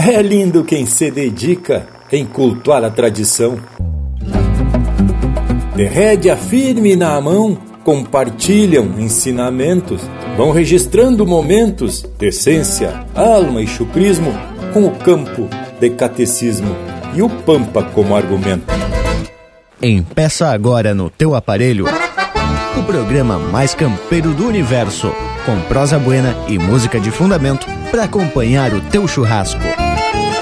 É lindo quem se dedica em cultuar a tradição. De rédea firme na mão, compartilham ensinamentos, vão registrando momentos de essência, alma e chucrismo com o campo de catecismo e o pampa como argumento. Empeça agora no teu aparelho o programa mais campeiro do universo, com prosa buena e música de fundamento para acompanhar o teu churrasco.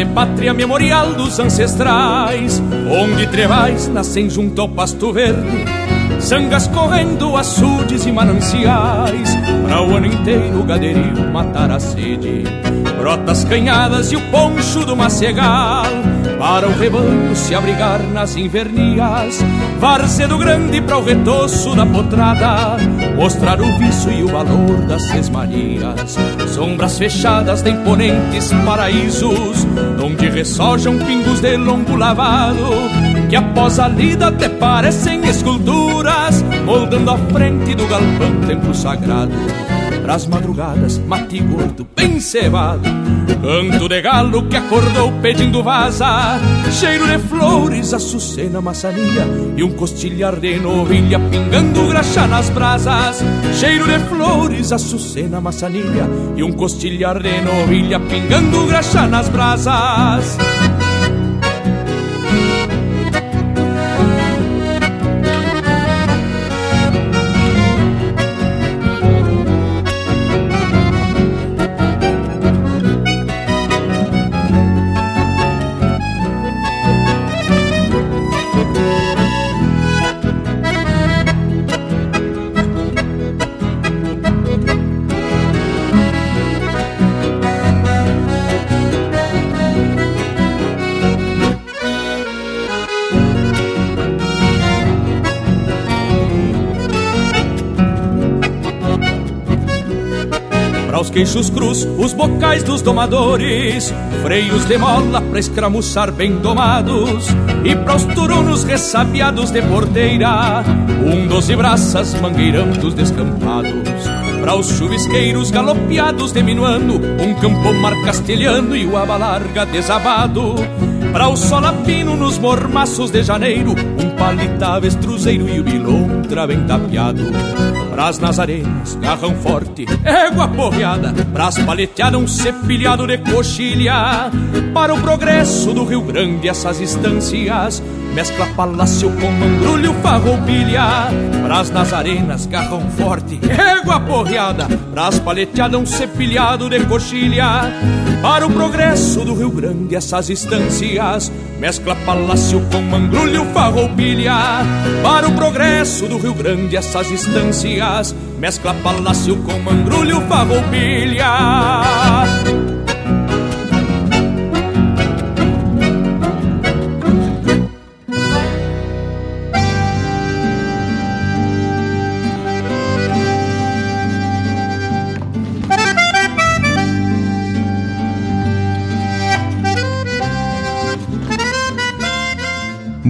De pátria memorial dos ancestrais, onde trevais nascem junto ao pasto verde, sangas correndo, açudes e mananciais, para o ano inteiro o gaderio matar a sede, brotas canhadas e o poncho do macegal, para o rebanho se abrigar nas invernias, varzedo grande para o retoço da potrada, mostrar o vício e o valor das sesmarias, sombras fechadas de imponentes paraísos, onde ressojam pingos de longo lavado, que após a lida até parecem esculturas, moldando a frente do galpão templo sagrado. Pras madrugadas, mate gordo, bem cevado, canto de galo que acordou pedindo vaza, cheiro de flores, açucena, maçania e um costilhar de novilha pingando graxa nas brasas. Cheiro de flores, açucena, maçania e um costilhar de novilha pingando graxa nas brasas. Queixos cruz, os bocais dos domadores, freios de mola pra escramuçar bem domados, e para os turunos ressabiados de porteira, um doze braças mangueirando os descampados. Para os chuvisqueiros galopeados de minuano, um campo mar castelhano e o aba larga desabado. Para o solapino nos mormaços de janeiro, um palita avestruzeiro e o bilontra bem tapeado. Pras nazarenas, garrão forte, égua porreada Pras paleteadas, um cepilhado de coxilha. Para o progresso do Rio Grande, essas instâncias Mescla palácio com mandrulho, farroupilha. Pras nazarenas, garrão forte, égua porreada. Pras paleteadas, um cepilhado de coxilha. Para o progresso do Rio Grande, essas instâncias Mescla palácio com mangrulho, farroupilha. Para o progresso do Rio Grande, essas instâncias Mescla palácio com mangrulho, farroupilha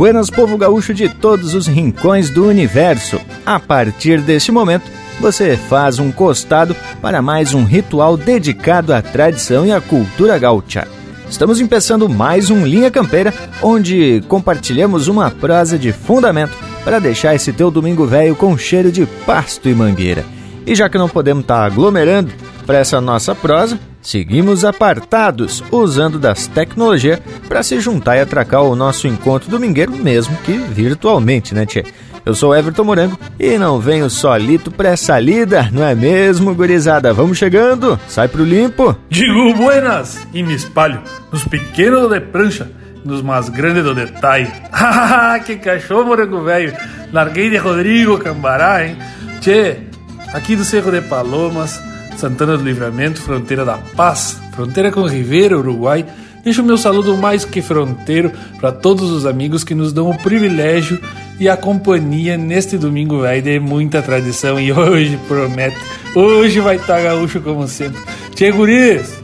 Buenas, povo gaúcho de todos os rincões do universo. A partir deste momento, você faz um costado para mais um ritual dedicado à tradição e à cultura gaúcha. Estamos começando mais um Linha Campeira, onde compartilhamos uma prosa de fundamento para deixar esse teu domingo velho com cheiro de pasto e mangueira. E já que não podemos estar tá aglomerando para essa nossa prosa, seguimos apartados, usando das tecnologias para se juntar e atracar o nosso encontro domingueiro, mesmo que virtualmente, né, Tchê? Eu sou Everton Morango e não venho solito pra essa lida, não é mesmo, gurizada? Vamos chegando, sai pro limpo. Digo buenas e me espalho nos pequenos de prancha, nos mais grandes do detalhe. que cachorro, morango velho! Larguei de Rodrigo Cambará, hein? Tchê, aqui do Cerro de Palomas, Santana do Livramento, fronteira da Paz, fronteira com Ribeira, Uruguai. Deixo o meu saludo mais que fronteiro para todos os amigos que nos dão o privilégio e a companhia neste domingo velho de muita tradição e hoje promete, hoje vai estar tá gaúcho como sempre. Tchê guris,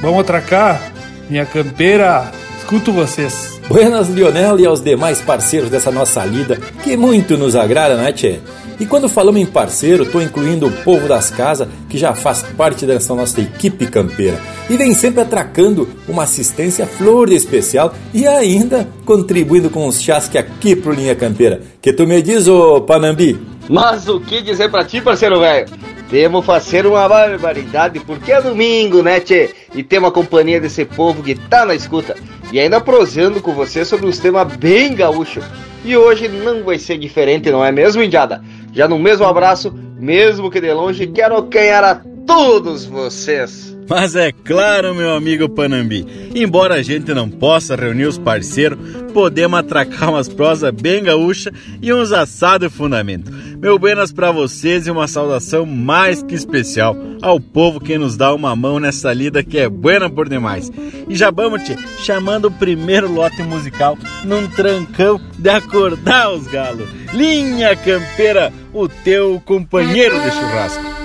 vamos atracar? Minha campeira, escuto vocês. Buenas Lionel e aos demais parceiros dessa nossa lida, que muito nos agrada, né Tchê? E quando falamos em parceiro, estou incluindo o povo das casas que já faz parte dessa nossa equipe campeira e vem sempre atracando uma assistência flor de especial e ainda contribuindo com os chás que aqui pro Linha Campeira. Que tu me diz, ô Panambi? Mas o que dizer pra ti, parceiro velho? Temos fazer uma barbaridade, porque é domingo, né, tchê? E temos a companhia desse povo que tá na escuta. E ainda prosando com você sobre uns temas bem gaúcho. E hoje não vai ser diferente, não é mesmo, Indiada? Já no mesmo abraço, mesmo que de longe, quero ganhar a todos vocês. Mas é claro, meu amigo Panambi, embora a gente não possa reunir os parceiros, podemos atracar umas prosas bem gaúcha e uns assados de fundamento. Meu buenas para vocês e uma saudação mais que especial ao povo que nos dá uma mão nessa lida que é buena por demais. E já vamos te chamando o primeiro lote musical num trancão de acordar os galos. Linha Campeira, o teu companheiro de churrasco.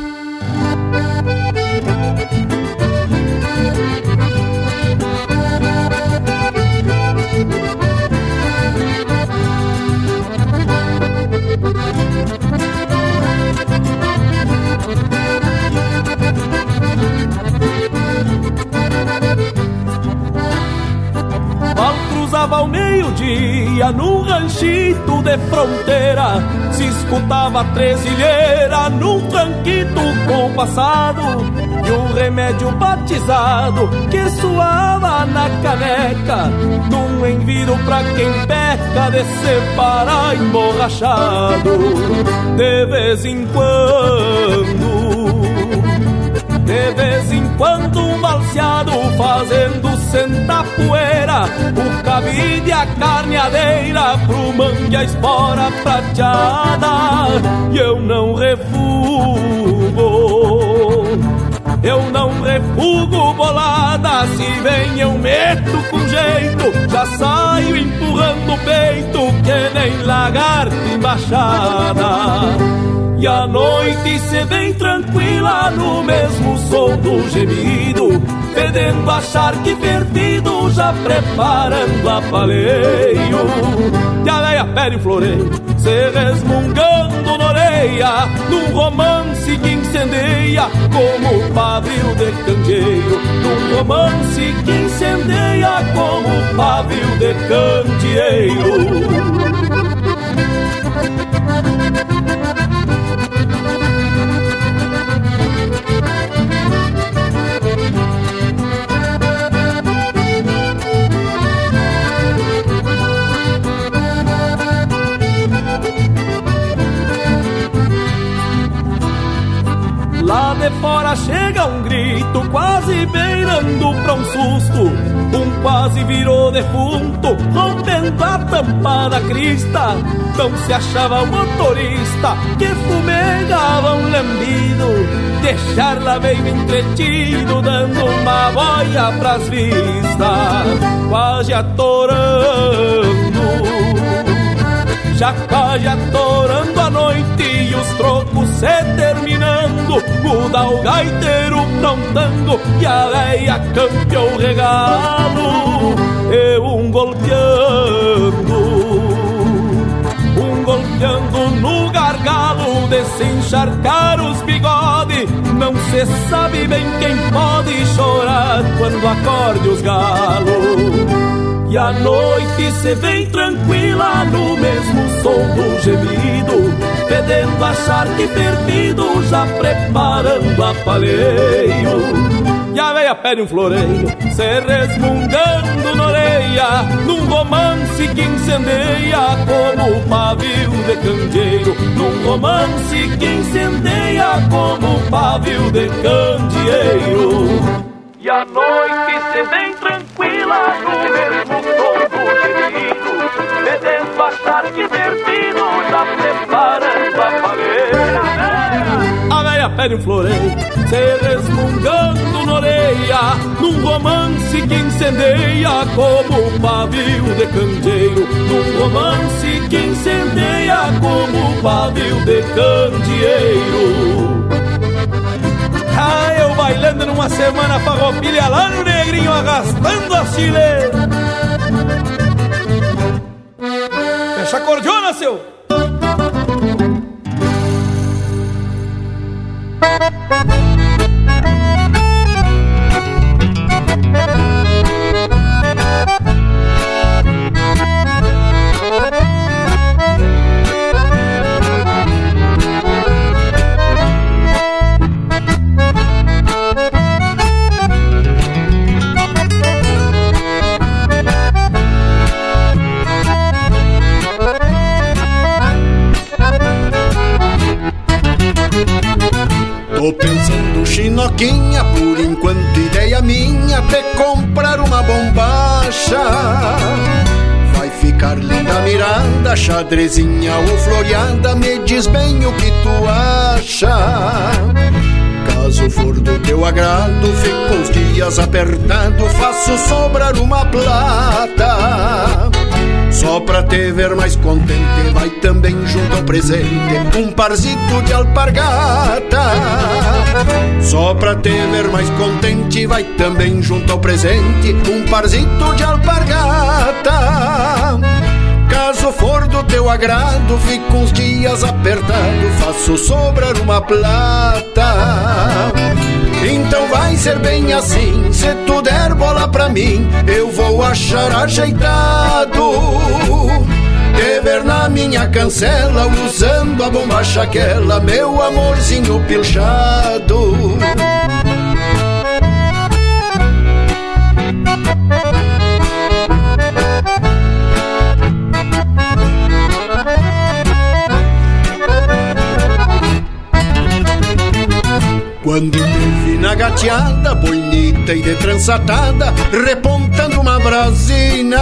Cruzava ao meio-dia num ranchito de fronteira. Se escutava tresilheira num tranquito compassado. E um remédio batizado que suava na caneca. Num enviro pra quem peca de separar emborrachado. De vez em quando de vez em quando um balseado fazendo sentar poeira O cabide a carneadeira pro mangue a espora prateada E eu não refugo eu não refugo bolada, se vem eu meto com jeito, já saio empurrando o peito que nem lagarto embaixada. E a noite se vem tranquila no mesmo som do gemido Fedendo a charque perdido, já preparando a paleio E a veia pede o floreio, se resmungando na orelha Num romance que incendeia como pavio de candeeiro. Num romance que incendeia como pavio de candeeiro Lá de fora chega um grito, quase beirando pra um susto. Um quase virou defunto, rompendo a tampa da crista. Não se achava o motorista que fumegava um lambido. Deixar lá meio entretido, dando uma boia pras vistas. Quase atorando quase atorando a noite e os trocos se terminando. Muda o gaiteiro prontando e a veia campeou o regalo. E um golpeando, um golpeando no gargalo de se encharcar os bigodes. Não se sabe bem quem pode chorar quando acorde os galos. E a noite se vem tranquila no mesmo som do gemido Fedendo a charque perdido, já preparando a paleio E a veia pede um floreio Se resmungando na orelha Num romance que incendeia Como pavio de candeeiro. Num romance que incendeia Como pavio de candeeiro. E a noite se vem tranquila no mesmo tom do gemido, Vedendo a tarde perdido, já Um floreio, se resmungando na orelha, num romance que incendeia como pavio de candeeiro, num romance que incendeia como pavio de candeeiro. Ah, eu bailando numa semana farroupilha lá no negrinho arrastando a chile. Fecha a cordiona, seu! Tô mirada, xadrezinha ou floreada, me diz bem o que tu acha. Caso for do teu agrado, fico uns dias apertado, faço sobrar uma plata. Só pra te ver mais contente, vai também junto ao presente um parzito de alpargata. Só pra te ver mais contente, vai também junto ao presente um parzito de alpargata. Caso for do teu agrado, fico uns dias apertado, faço sobrar uma plata. Então vai ser bem assim, se tu der bola pra mim, eu vou achar ajeitado. Te ver na minha cancela, usando a bombacha aquela, meu amorzinho pilchado. Quando te vi na gateada, bonita e de trançatada, repontando uma brasina.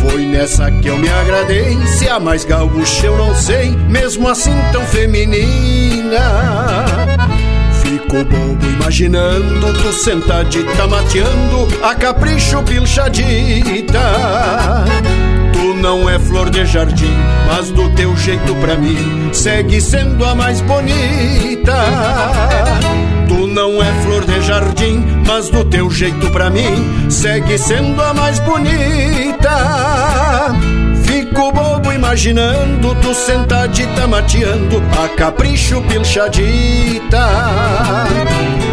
Foi nessa que eu me agradei, se a mais gaúcha eu não sei, mesmo assim tão feminina. Fico bobo imaginando tu sentadita mateando a capricho pilchadita. Não é flor de jardim, mas do teu jeito pra mim segue sendo a mais bonita. Tu não é flor de jardim, mas do teu jeito pra mim segue sendo a mais bonita. Fico bobo imaginando tu sentadita mateando a capricho pilchadita.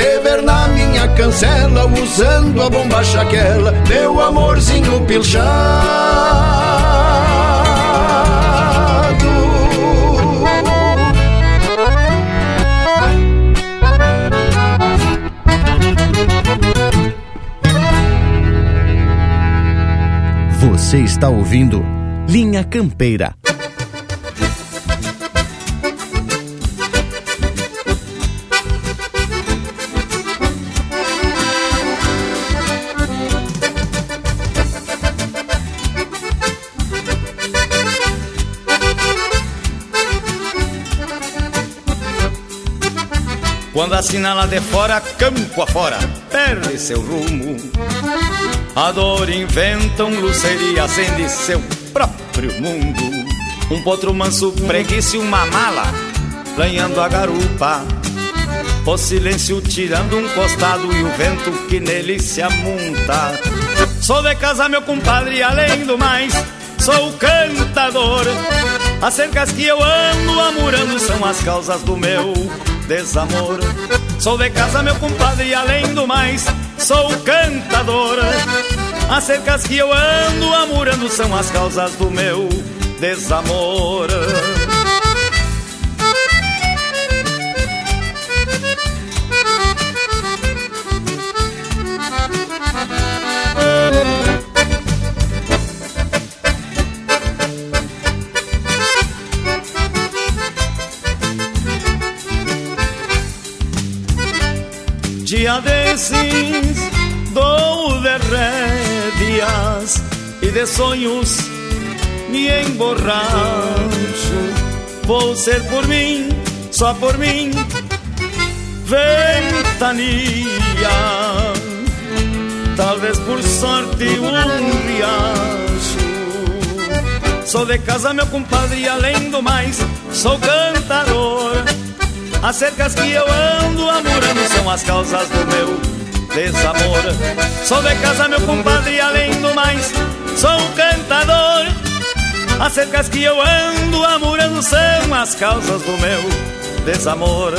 Te ver na minha cancela, usando a bombacha aquela, meu amorzinho pilchado. Você está ouvindo Linha Campeira. Quando assinala de fora, campo afora, perde seu rumo. A dor inventa um luceria, acende seu próprio mundo. Um potro manso preguiça uma mala, lanhando a garupa. O silêncio tirando um costado e o vento que nele se amunta. Sou de casa, meu compadre, além do mais, sou cantador. As cercas que eu ando amurando são as causas do meu desamor. Sou de casa, meu compadre, e além do mais, sou cantador. As cercas que eu ando amurando são as causas do meu desamor. De sonhos me emborracho. Vou ser por mim, só por mim, ventania. Talvez por sorte um riacho. Sou de casa, meu compadre, e além do mais, sou cantador. As cercas que eu ando amorando são as causas do meu desamor. Sou de casa, meu compadre, e além do mais, sou cantador. As cercas que eu ando amorando são as causas do meu desamor.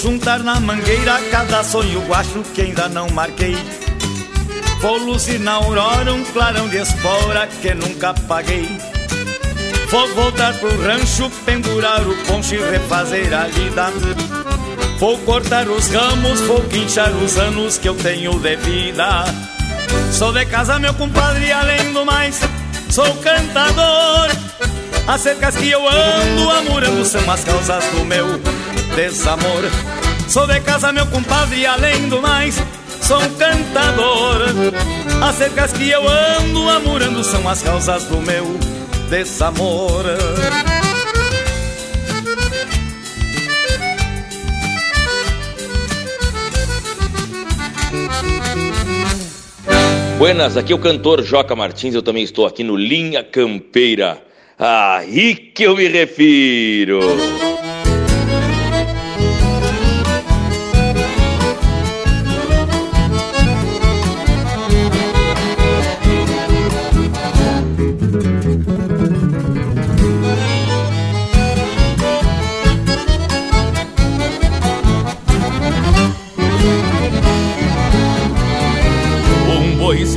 Juntar na mangueira cada sonho guacho que ainda não marquei. Vou luzir na aurora um clarão de espora que nunca paguei. Vou voltar pro rancho, pendurar o poncho e refazer a lida. Vou cortar os ramos, vou quinchar os anos que eu tenho de vida. Sou de casa, meu compadre, além do mais, sou cantador. As cercas que eu ando amurando são as causas do meu desamor. Sou de casa, meu compadre, além do mais, sou um cantador. As cercas que eu ando amurando são as causas do meu desamor. Buenas, aqui é o cantor Joca Martins, eu também estou aqui no Linha Campeira. Aí que eu me refiro.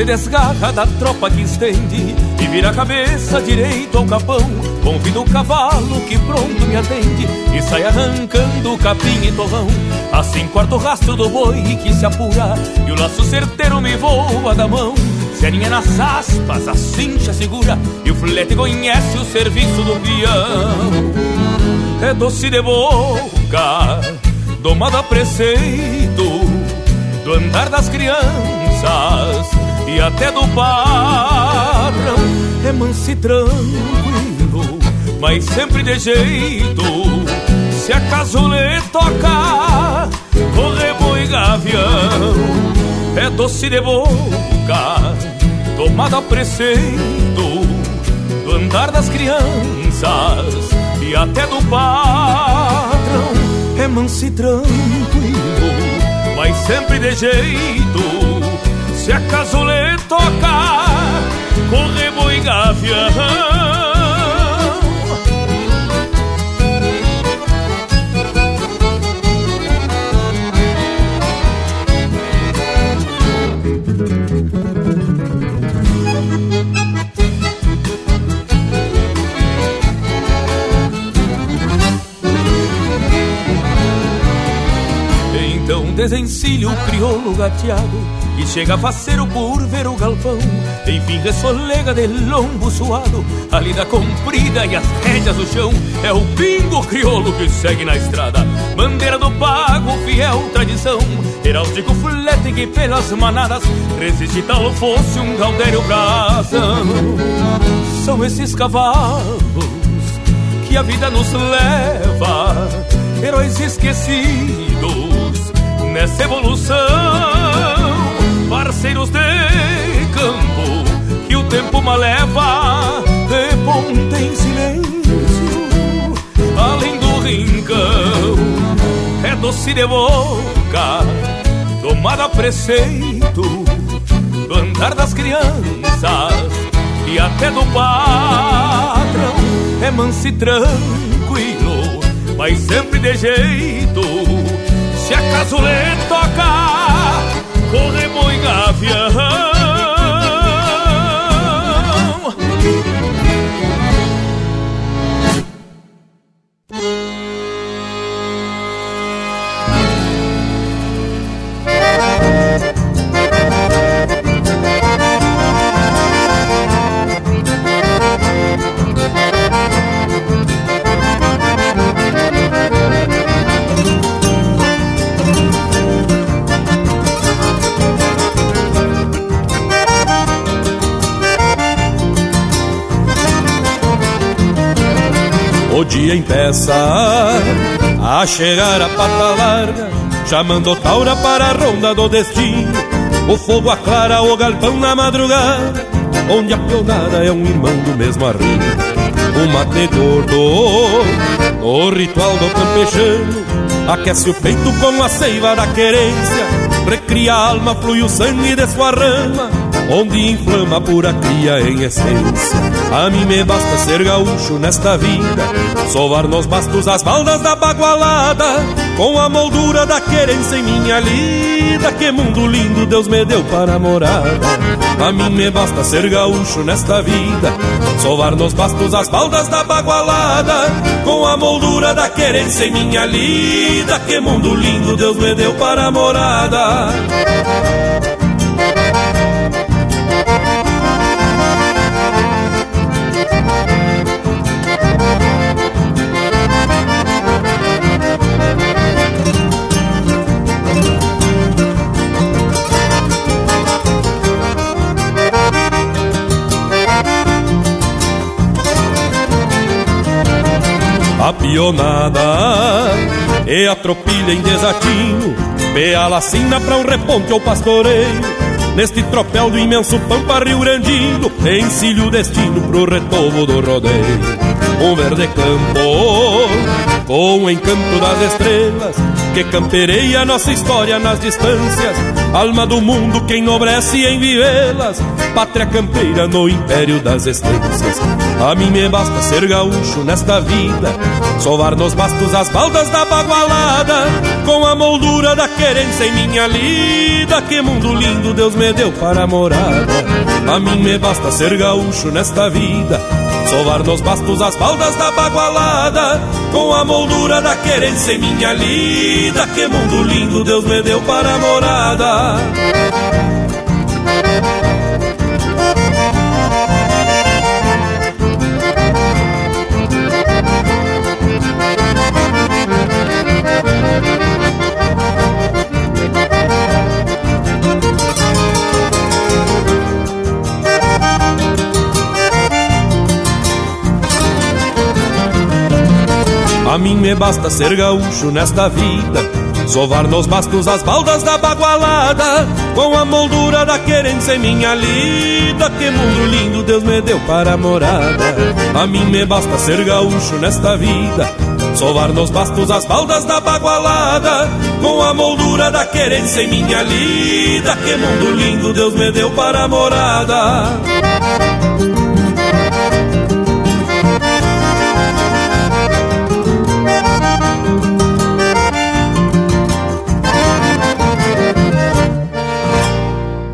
Se desgarra da tropa que estende e vira a cabeça direito ao capão. Convido o cavalo que pronto me atende e sai arrancando capim e torrão. Assim corta o rastro do boi que se apura e o laço certeiro me voa da mão. Se aninha nas aspas, a cincha segura e o flete conhece o serviço do peão. É doce de boca, domado a preceito do andar das crianças e até do patrão. É manso e tranquilo, mas sempre de jeito. Se acaso lhe toca, correbo e gavião. É doce de boca, tomado a preceito do andar das crianças e até do patrão. É manso e tranquilo mas sempre de jeito. Se acaso lhe toca, correbo e gavião. Desencilho o crioulo gateado Que chega faceiro por ver o galpão. Enfim ressolega de lombo suado A lida comprida e as rédeas no chão. É o pingo crioulo que segue na estrada Bandeira do pago, fiel tradição. Heráldico flete que pelas manadas Resiste tal fosse um gaudério brasão. São esses cavalos que a vida nos leva Heróis esquecidos nessa evolução. Parceiros de campo que o tempo me leva de ponta em silêncio, além do rincão, é doce de boca, tomada a preceito, do andar das crianças e até do patrão, é manso e tranquilo, mas sempre de jeito, se acaso lhe toca, corre boi gavião. O dia empeça a chegar a pata larga, chamando taura para a ronda do destino. O fogo aclara o galpão na madrugada, onde a pionada é um irmão do mesmo arrimo. O mate gordo, o ritual do campechano, aquece o peito com a seiva da querência, recria a alma, flui o sangue de sua rama, onde inflama a pura cria em essência. A mim me basta ser gaúcho nesta vida, sovar nos bastos as baldas da bagualada, com a moldura da querência em minha lida. Que mundo lindo Deus me deu para morada. A mim me basta ser gaúcho nesta vida, sovar nos bastos as baldas da bagualada, com a moldura da querência em minha lida. Que mundo lindo Deus me deu para morada. A pionada e a tropilha em desatino Vê a lacina pra um reponte ou pastoreio. Neste tropel do imenso pampa rio grandino Encilho o destino pro retovo do rodeio. Um verde campo com o encanto das estrelas Que campereia nossa história nas distâncias. Alma do mundo que enobrece em vivê-las Pátria campeira no império das estâncias. A mim me basta ser gaúcho nesta vida. Sovar nos bastos as baldas da bagualada. Com a moldura da querência em minha lida. Que mundo lindo Deus me deu para morada. A mim me basta ser gaúcho nesta vida Sovar nos bastos as baldas da bagualada Com a moldura da querência em minha lida Que mundo lindo Deus me deu para morada mim me basta ser gaúcho nesta vida. Sovar nos bastos as baldas da bagualada Com a moldura da querência em minha lida. Que mundo lindo Deus me deu para morada. A mim me basta ser gaúcho nesta vida. Sovar nos bastos as baldas da bagualada Com a moldura da querência em minha lida. Que mundo lindo Deus me deu para morada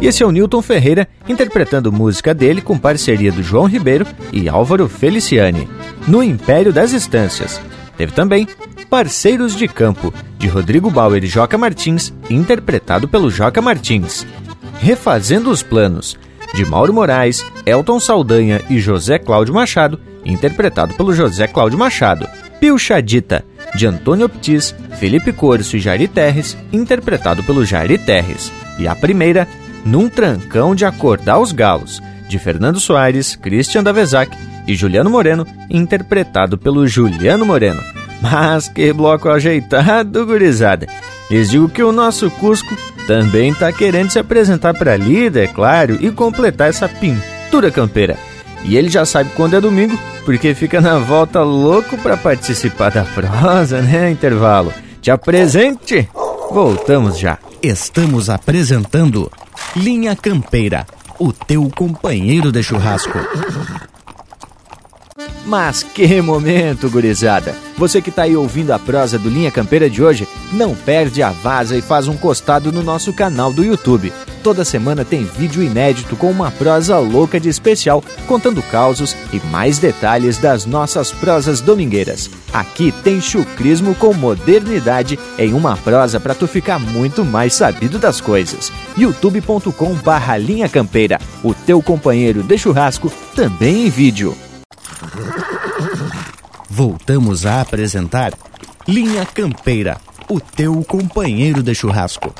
E esse é o Newton Ferreira interpretando música dele com parceria do João Ribeiro e Álvaro Feliciani, no Império das Estâncias. Teve também Parceiros de Campo, de Rodrigo Bauer e Joca Martins, interpretado pelo Joca Martins. Refazendo os Planos, de Mauro Moraes, Elton Saldanha e José Cláudio Machado, interpretado pelo José Cláudio Machado. Pilchadita, de Antônio Optis, Felipe Corso e Jairi Terres, interpretado pelo Jairi Terres. E a primeira, Num Trancão de Acordar os Galos, de Fernando Soares, Christian Davezac e Juliano Moreno, interpretado pelo Juliano Moreno. Mas que bloco ajeitado, gurizada! Lhes digo que o nosso Cusco também está querendo se apresentar para lida, é claro, e completar essa pintura campeira. E ele já sabe quando é domingo, porque fica na volta louco para participar da prosa, né, intervalo? Te apresente! Voltamos já. Estamos apresentando Linha Campeira, o teu companheiro de churrasco. Mas que momento, gurizada! Você que está aí ouvindo a prosa do Linha Campeira de hoje, não perde a vaza e faz um costado no nosso canal do YouTube. Toda semana tem vídeo inédito com uma prosa louca de especial, contando causos e mais detalhes das nossas prosas domingueiras. Aqui tem chucrismo com modernidade em uma prosa para tu ficar muito mais sabido das coisas. youtube.com barra Linha Campeira, o teu companheiro de churrasco, também em vídeo. Voltamos a apresentar Linha Campeira, o teu companheiro de churrasco.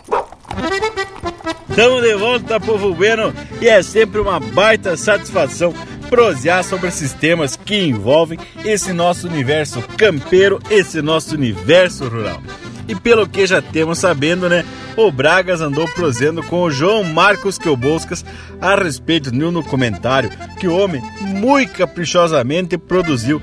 Estamos de volta, povo bueno, e é sempre uma baita satisfação prosear sobre esses temas que envolvem esse nosso universo campeiro, esse nosso universo rural. E pelo que já temos sabendo, né, o Bragas andou prosendo com o João Marcos Queuboscas a respeito de um comentário que o homem muito caprichosamente produziu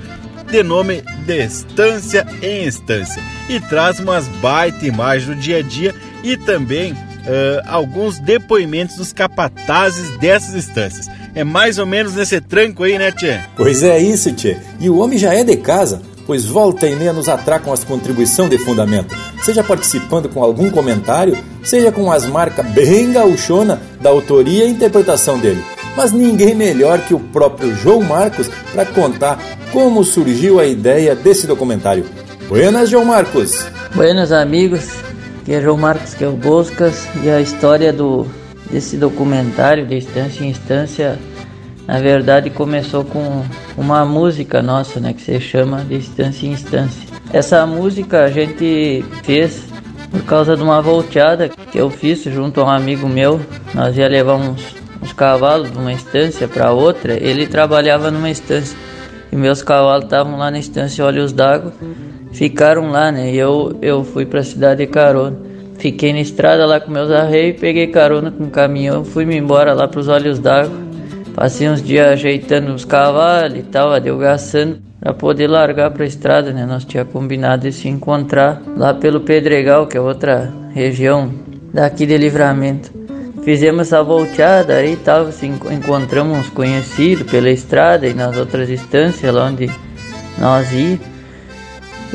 de nome de Estância em Estância e traz umas baita imagens do dia a dia e também uh, alguns depoimentos dos capatazes dessas estâncias. É mais ou menos nesse tranco aí, né, Tchê? Pois é isso, Tchê. E o homem já é de casa, pois volta e meia nos atracam as contribuição de fundamento, seja participando com algum comentário, seja com as marcas bem gauchona da autoria e interpretação dele. Mas ninguém melhor que o próprio João Marcos para contar como surgiu a ideia desse documentário. Buenas, João Marcos! Buenas, amigos. Aqui é João Marcos que é o Boscas e a história do, desse documentário de Instância em Instância na verdade começou com uma música nossa, né, que se chama de Instância em Instância. Essa música a gente fez por causa de uma volteada que eu fiz junto a um amigo meu. Nós ia levar uns, cavalos de uma estância para outra. Ele trabalhava numa estância e meus cavalos estavam lá na estância Olhos d'Água, ficaram lá, né? E eu eu fui para a cidade de carona. Fiquei na estrada lá com meus arreios, peguei carona com o caminhão, fui-me embora lá para os Olhos d'Água. Passei uns dias ajeitando os cavalos e tal, adelgaçando, para poder largar para a estrada, né? Nós tinha combinado de se encontrar lá pelo Pedregal, que é outra região daqui de Livramento. Fizemos essa volteada aí e tal, se encontramos uns conhecidos pela estrada e nas outras instâncias lá onde nós ia.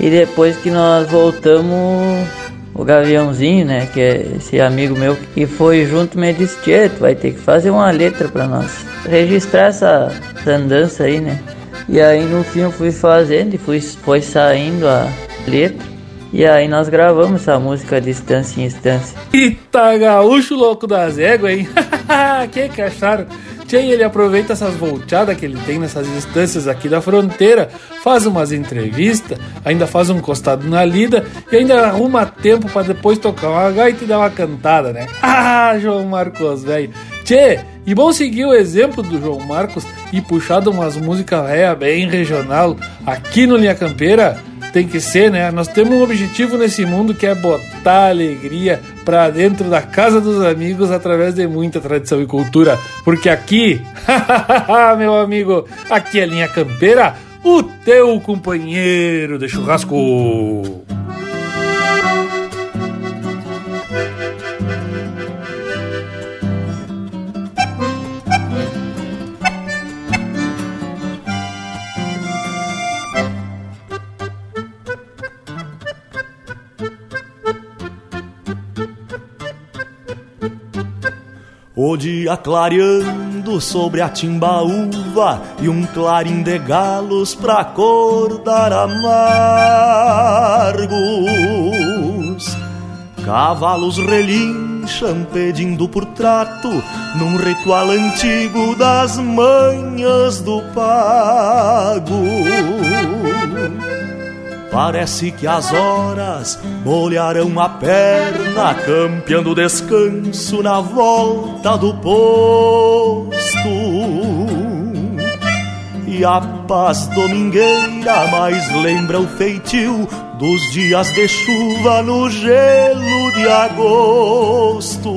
E depois que nós voltamos, o Gaviãozinho, né, que é esse amigo meu que foi junto, me disse: Tchê, vai ter que fazer uma letra para nós registrar essa, essa andança aí, né? E aí no fim eu fui fazendo e fui, foi saindo a letra. E aí nós gravamos essa música Distância em Instância. Eita, gaúcho louco das éguas, hein? que que acharam? Tchê, ele aproveita essas volteadas que ele tem nessas instâncias aqui da fronteira, faz umas entrevistas, ainda faz um costado na lida e ainda arruma tempo para depois tocar uma gaita e dar uma cantada, né? Ah, João Marcos, velho. Tchê, e bom seguir o exemplo do João Marcos e puxar umas músicas véia bem regional aqui no Linha Campeira. Tem que ser, né? Nós temos um objetivo nesse mundo que é botar alegria pra dentro da casa dos amigos através de muita tradição e cultura. Porque aqui, meu amigo, aqui é Linha Campeira, o teu companheiro de churrasco. O dia clareando sobre a timbaúva e um clarim de galos pra acordar amargos. Cavalos relincham pedindo por trato num ritual antigo das manhas do pago. Parece que as horas molharão a perna, campeando descanso na volta do posto. E a paz domingueira mais lembra o feitio dos dias de chuva no gelo de agosto.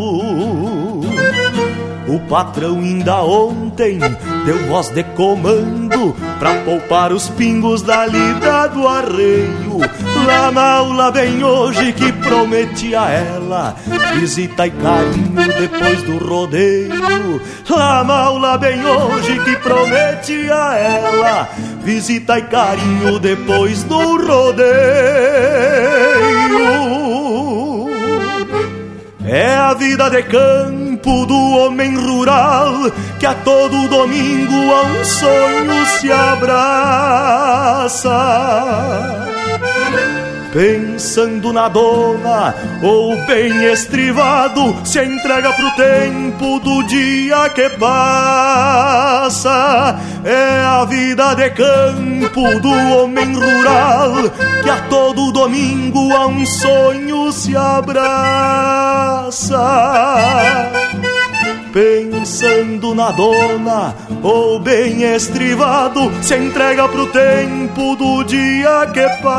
O patrão ainda ontem deu voz de comando pra poupar os pingos da lida do arreio. Lá na aula bem hoje que prometi a ela visita e carinho depois do rodeio. Lá na aula bem hoje que prometi a ela visita e carinho depois do rodeio. É a vida de campo do homem rural que a todo domingo a um sonho se abraça pensando na dona, ou bem estrivado, se entrega pro tempo do dia que passa. É a vida de campo do homem rural, que a todo domingo a um sonho se abraça pensando na dona, ou bem estrivado, se entrega pro tempo do dia que passa.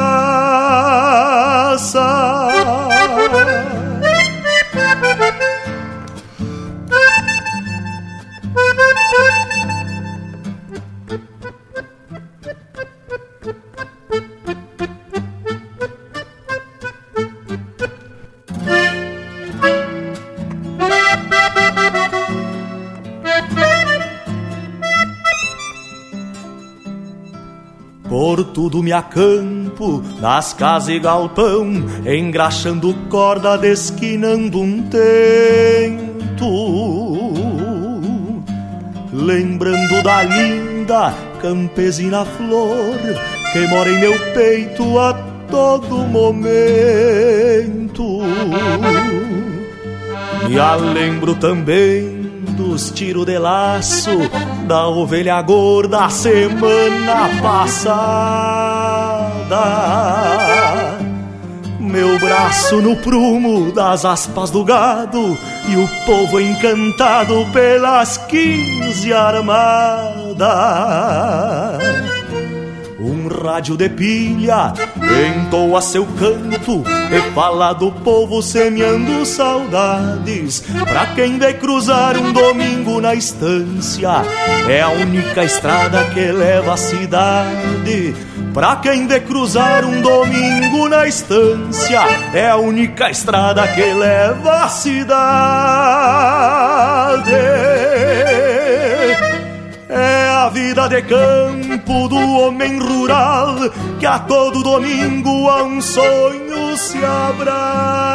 Tudo me acampo, nas casas e galpão, engraxando corda, desquinando um tento. Lembrando da linda campesina flor, que mora em meu peito a todo momento. Me a lembro também dos tiros de laço da ovelha gorda semana passada. Meu braço no prumo das aspas do gado e o povo encantado pelas quinze armadas rádio de pilha entoa seu canto e fala do povo semeando saudades. Pra quem vai cruzar um domingo na estância, é a única estrada que leva à cidade. Pra quem de cruzar um domingo na estância, é a única estrada que leva à cidade. É a vida de campo do homem rural que a todo domingo a um sonho se abraça.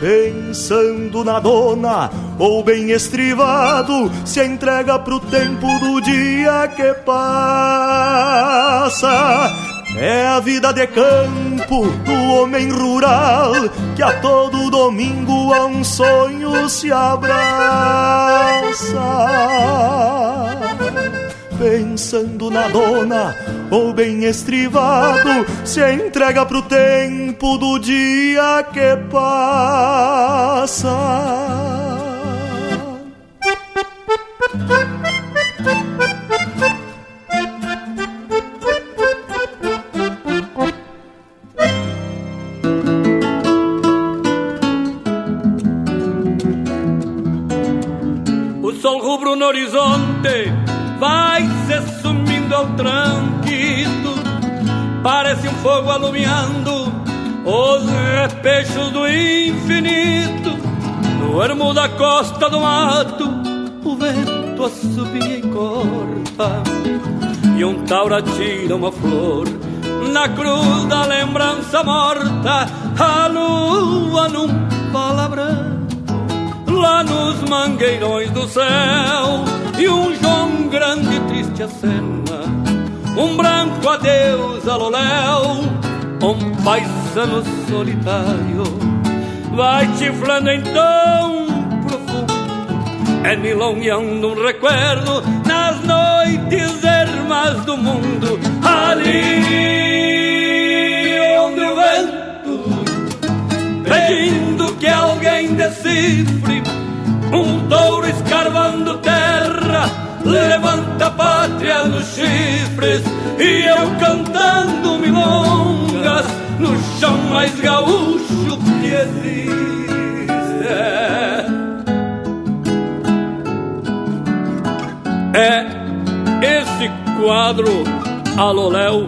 Pensando na dona ou bem estrivado, se entrega pro tempo do dia que passa é a vida de campo do homem rural que a todo domingo a um sonho se abraça. Pensando na dona ou bem estrivado, se entrega pro tempo do dia que passa. No horizonte vai se sumindo ao tranquilo. Parece um fogo alumiando os repechos do infinito. No ermo da costa do mato, o vento assobia e corta. E um taura tira uma flor na cruz da lembrança morta. A lua num palavrão lá nos mangueirões do céu e um João grande triste acena, um branco adeus a Loléu, um paisano solitário vai chiflando então profundo, é milongueando um recuerdo nas noites ermas do mundo, ali onde o vento pedindo que alguém decifre um touro escarvando terra levanta a pátria nos chifres e eu cantando milongas no chão mais gaúcho que existe. É esse quadro aloléu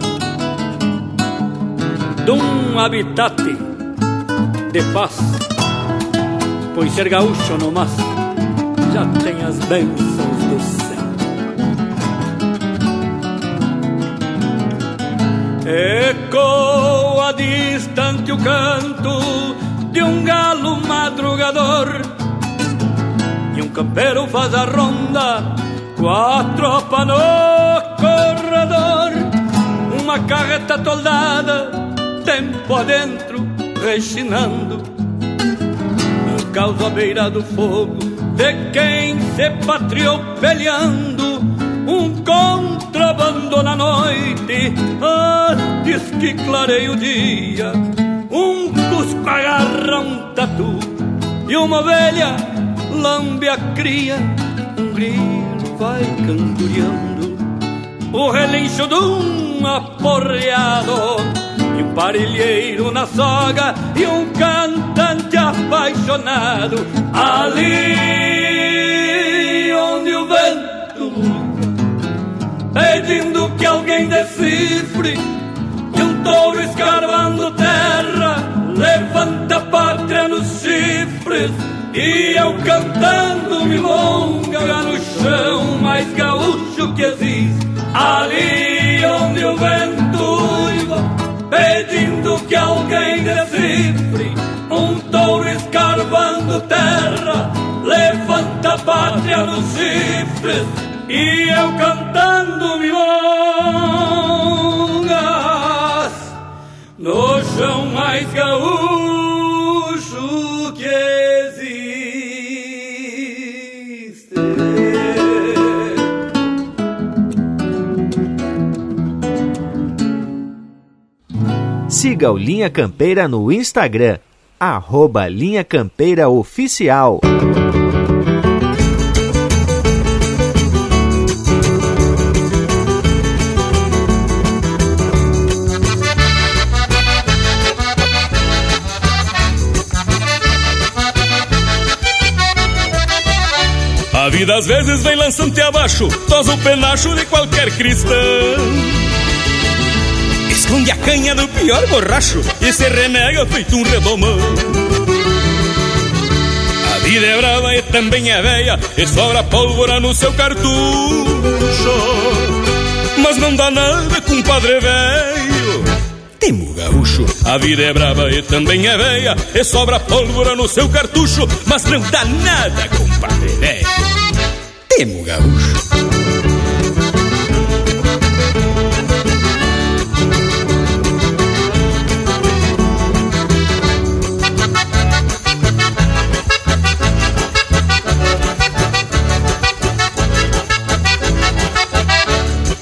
de um habitat de paz, pois ser gaúcho no mas já tem as bênçãos do céu. Ecoa distante o canto de um galo madrugador E um campeiro faz a ronda com a tropa no corredor Uma carreta toldada, tempo adentro, rechinando Um caos à beira do fogo de quem se patriou peleando um contrabando na noite antes que clareie o dia. Um cusco agarra um tatu e uma ovelha lambe a cria. Um grilo vai cantoriando o relincho de um aporreado. E um parilheiro na soga e um cantante apaixonado. Ali onde o vento pedindo que alguém decifre que um touro escarbando terra levanta a pátria nos chifres e eu cantando milonga no chão mais gaúcho que existe. Ali onde o vento pedindo que alguém decifre um touro escarbando terra. Levanta a pátria nos chifres e eu cantando milongas no chão mais gaúcho que Siga o Linha Campeira no Instagram, arroba Linha Campeira Oficial. A vida às vezes vem lançante abaixo, tosa o penacho de qualquer cristão. Esconde a canha do pior borracho e se renega feito um redomão. A vida é brava e também é velha, e sobra pólvora no seu cartucho. Mas não dá nada com padre velho. Temo gaúcho, a vida é brava e também é velha, e sobra pólvora no seu cartucho. Mas não dá nada com padre velho. Temo gaúcho.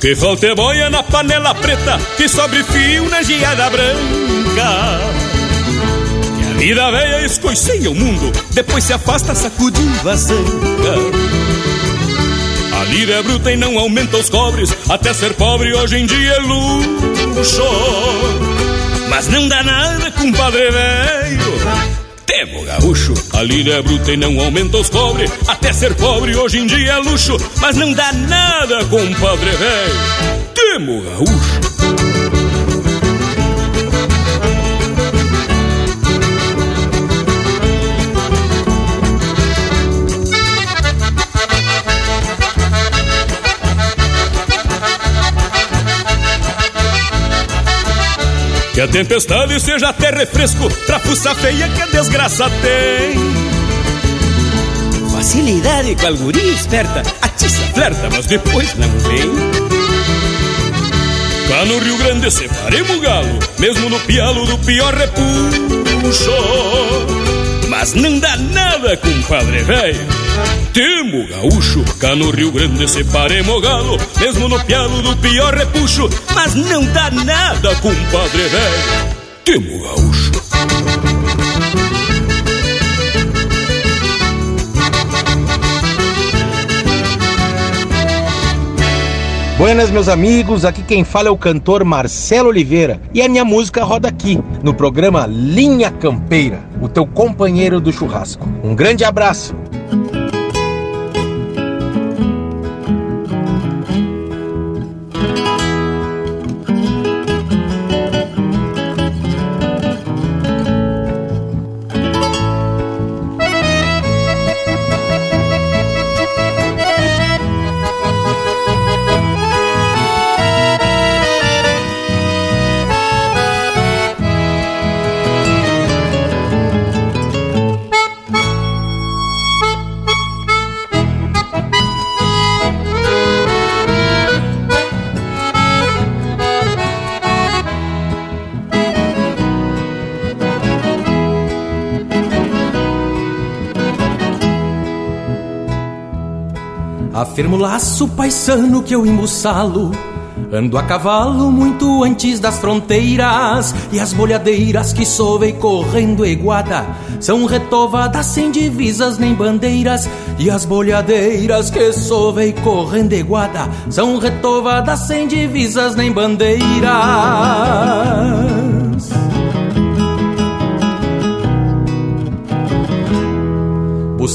Que falta boia na panela preta, que sobre fio na geada branca. Que a vida velha escoiceia o mundo, depois se afasta sacudindo a zanca. A lira é bruta e não aumenta os cobres, até ser pobre hoje em dia é luxo. Mas não dá nada, compadre velho. Temo gaúcho, a lira é bruta e não aumenta os cobre. Até ser pobre hoje em dia é luxo, mas não dá nada, compadre velho. Temo gaúcho. Que a tempestade seja até refresco pra fuça feia que a desgraça tem. Facilidade com a guria esperta, atiça, flerta, mas depois não vem. Cá no Rio Grande separemos o galo, mesmo no pialo do pior repuxo. Mas não dá nada, compadre velho. Temo gaúcho, cá no Rio Grande separemos galo, mesmo no pialo do pior repuxo. Mas não dá nada, compadre velho. Temo gaúcho. Buenas, meus amigos. Aqui quem fala é o cantor Marcelo Oliveira. E a minha música roda aqui, no programa Linha Campeira, o teu companheiro do churrasco. Um grande abraço. Firmo laço paisano que eu embuçalo Ando a cavalo muito antes das fronteiras E as bolhadeiras que sovei correndo eguada. São retovadas sem divisas nem bandeiras E as bolhadeiras que sovei correndo eguada. São retovadas sem divisas nem bandeiras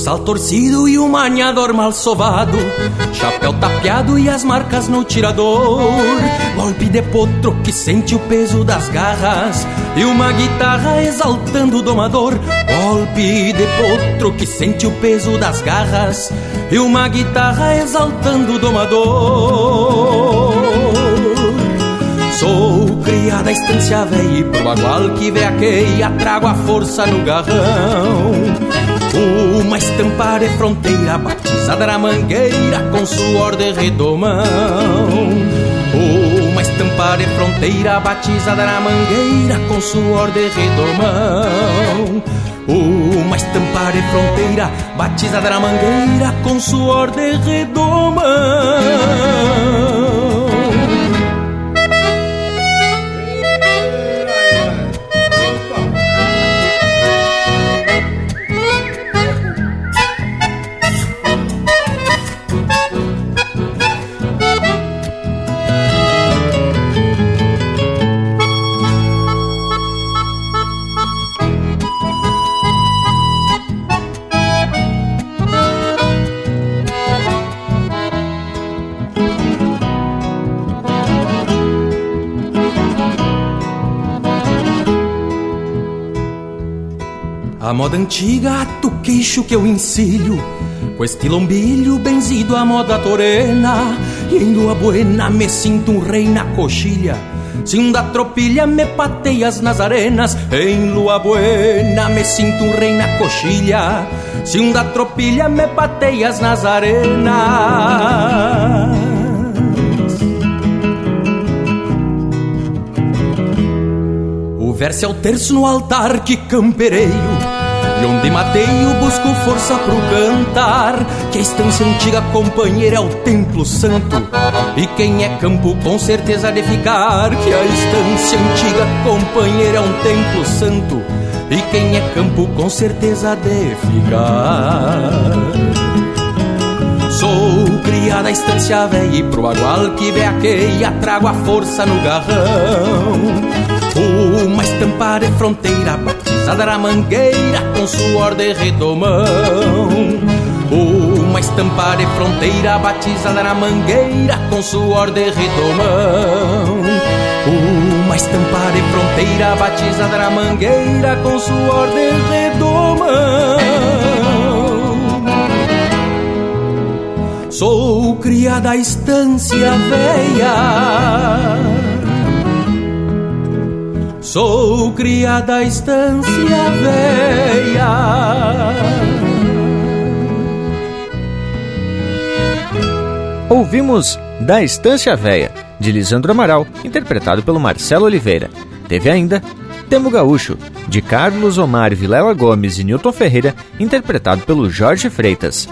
Sal torcido e o manhador mal sovado Chapéu tapeado e as marcas no tirador. Golpe de potro que sente o peso das garras. E uma guitarra exaltando o domador. Golpe de potro que sente o peso das garras. E uma guitarra exaltando o domador. Sou criada a estância e pro bagual que veaqueia Trago a força no garrão uma estampa de fronteira batizada na mangueira com suor de redomão. Uma estampa de fronteira batizada na mangueira com suor de redomão. Uma estampa de fronteira batizada na mangueira com suor de redomão. A moda antiga do queixo que eu ensilho Com este lombilho benzido à moda torena. E em lua buena me sinto um rei na coxilha. Se um da tropilha me pateias nas arenas Em lua buena me sinto um rei na coxilha. Se um da tropilha me pateias nas arenas. Verso é o terço no altar que campereio e onde mateio busco força pro cantar Que a estância antiga companheira é o templo santo. E quem é campo com certeza de ficar Que a estância antiga companheira é um templo santo. E quem é campo com certeza de ficar. Sou criada a estância velha e pro agual que veaqueia trago a força no garrão. Uma estampa de fronteira batizada na mangueira com suor de redomão. Uma estampa de fronteira batizada na mangueira com suor de redomão. Uma estampa de fronteira batizada na mangueira com suor de redomão. Sou criada à estância velha Sou criada da estância velha. Ouvimos Da Estância Véia, de Lisandro Amaral, interpretado pelo Marcelo Oliveira. Teve ainda Temo Gaúcho, de Carlos Omar Vilela Gomes e Newton Ferreira, interpretado pelo Jorge Freitas.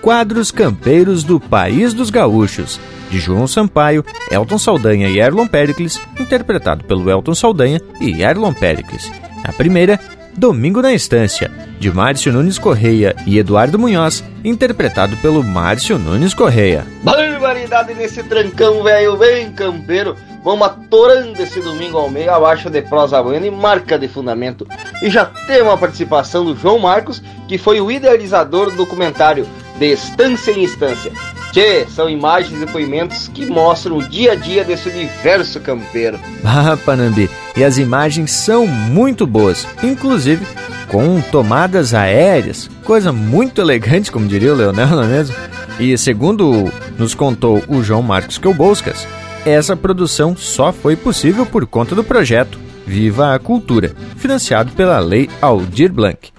Quadros Campeiros do País dos Gaúchos, de João Sampaio, Elton Saldanha e Erlon Pericles, interpretado pelo Elton Saldanha e Erlon Pericles. A primeira, Domingo na Estância, de Márcio Nunes Correia e Eduardo Munhoz, interpretado pelo Márcio Nunes Correia. Barbaridade nesse trancão, velho, bem campeiro. Vamos atorando esse domingo ao meio, abaixo de prosa buena e marca de fundamento. E já temos a participação do João Marcos, que foi o idealizador do documentário De Estância em Estância. Tchê, são imagens e depoimentos que mostram o dia a dia desse universo campeiro. Ah, Panambi, e as imagens são muito boas, inclusive com tomadas aéreas, coisa muito elegante, como diria o Leonel, não é mesmo? E segundo nos contou o João Marcos Kelbouskas, essa produção só foi possível por conta do projeto Viva a Cultura, financiado pela Lei Aldir Blanc.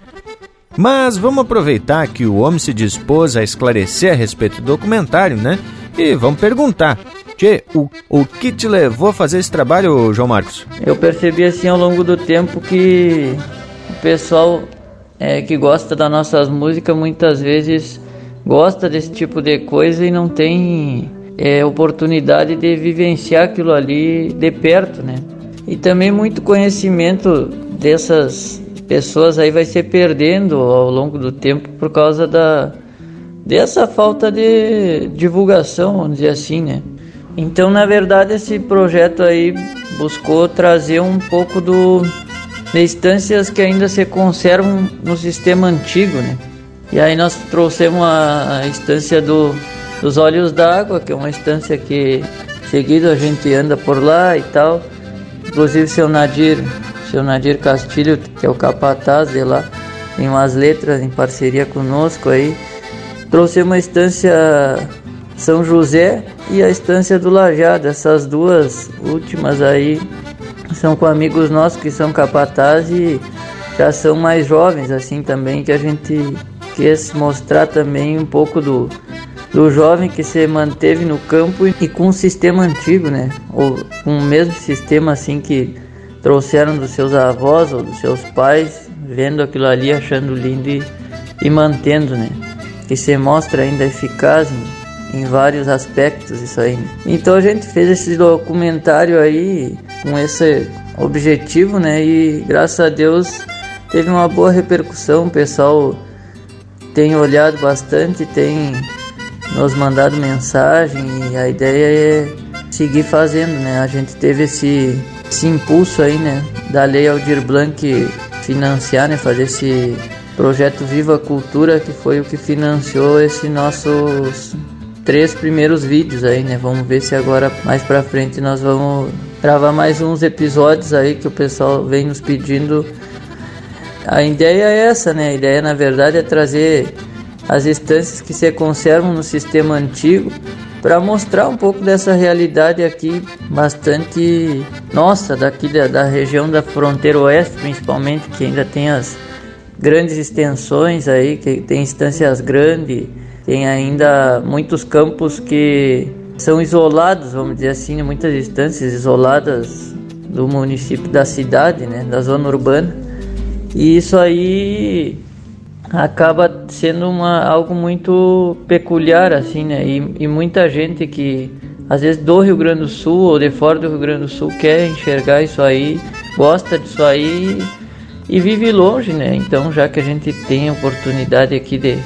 Mas vamos aproveitar que o homem se dispôs a esclarecer a respeito do documentário, né? E vamos perguntar. Tchê, o, o que te levou a fazer esse trabalho, João Marcos? Eu percebi assim ao longo do tempo que o pessoal é, que gosta das nossas músicas muitas vezes gosta desse tipo de coisa e não tem é, oportunidade de vivenciar aquilo ali de perto, né? E também muito conhecimento dessas pessoas aí vai se perdendo ao longo do tempo por causa da dessa falta de divulgação, vamos dizer assim, né? Então, na verdade, esse projeto aí buscou trazer um pouco do de instâncias que ainda se conservam no sistema antigo, né? E aí nós trouxemos a, a instância do, dos olhos d'água, que é uma instância que seguido a gente anda por lá e tal. Inclusive seu Nadir seu Nadir Castilho, que é o capataz de lá, tem umas letras em parceria conosco aí. Trouxe uma estância São José e a estância do Lajado, essas duas últimas aí são com amigos nossos que são capatazes e já são mais jovens assim também, que a gente quis mostrar também um pouco do, do jovem que se manteve no campo e com um sistema antigo, né? Ou com o mesmo sistema assim que trouxeram dos seus avós ou dos seus pais, vendo aquilo ali, achando lindo e, e mantendo, né? Que se mostra ainda eficaz em, em vários aspectos isso aí. Né? Então a gente fez esse documentário aí com esse objetivo, né? E graças a Deus teve uma boa repercussão, o pessoal tem olhado bastante, tem nos mandado mensagem e a ideia é seguir fazendo, né? A gente teve esse esse impulso aí, né, da Lei Aldir Blanc financiar, né, fazer esse projeto Viva Cultura, que foi o que financiou esses nossos três primeiros vídeos aí, né? Vamos ver se agora mais pra frente nós vamos gravar mais uns episódios aí que o pessoal vem nos pedindo. A ideia é essa, né? A ideia na verdade é trazer as instâncias que se conservam no sistema antigo para mostrar um pouco dessa realidade aqui bastante nossa, daqui da, da, região da fronteira oeste, principalmente, que ainda tem as grandes extensões aí, que tem instâncias grandes, tem ainda muitos campos que são isolados, vamos dizer assim, muitas instâncias isoladas do município da cidade, né, da zona urbana. E isso aí acaba sendo uma, algo muito peculiar, assim, né? E, e, muita gente que, às vezes, do Rio Grande do Sul ou de fora do Rio Grande do Sul quer enxergar isso aí, gosta disso aí e vive longe, né? Então, já que a gente tem a oportunidade aqui de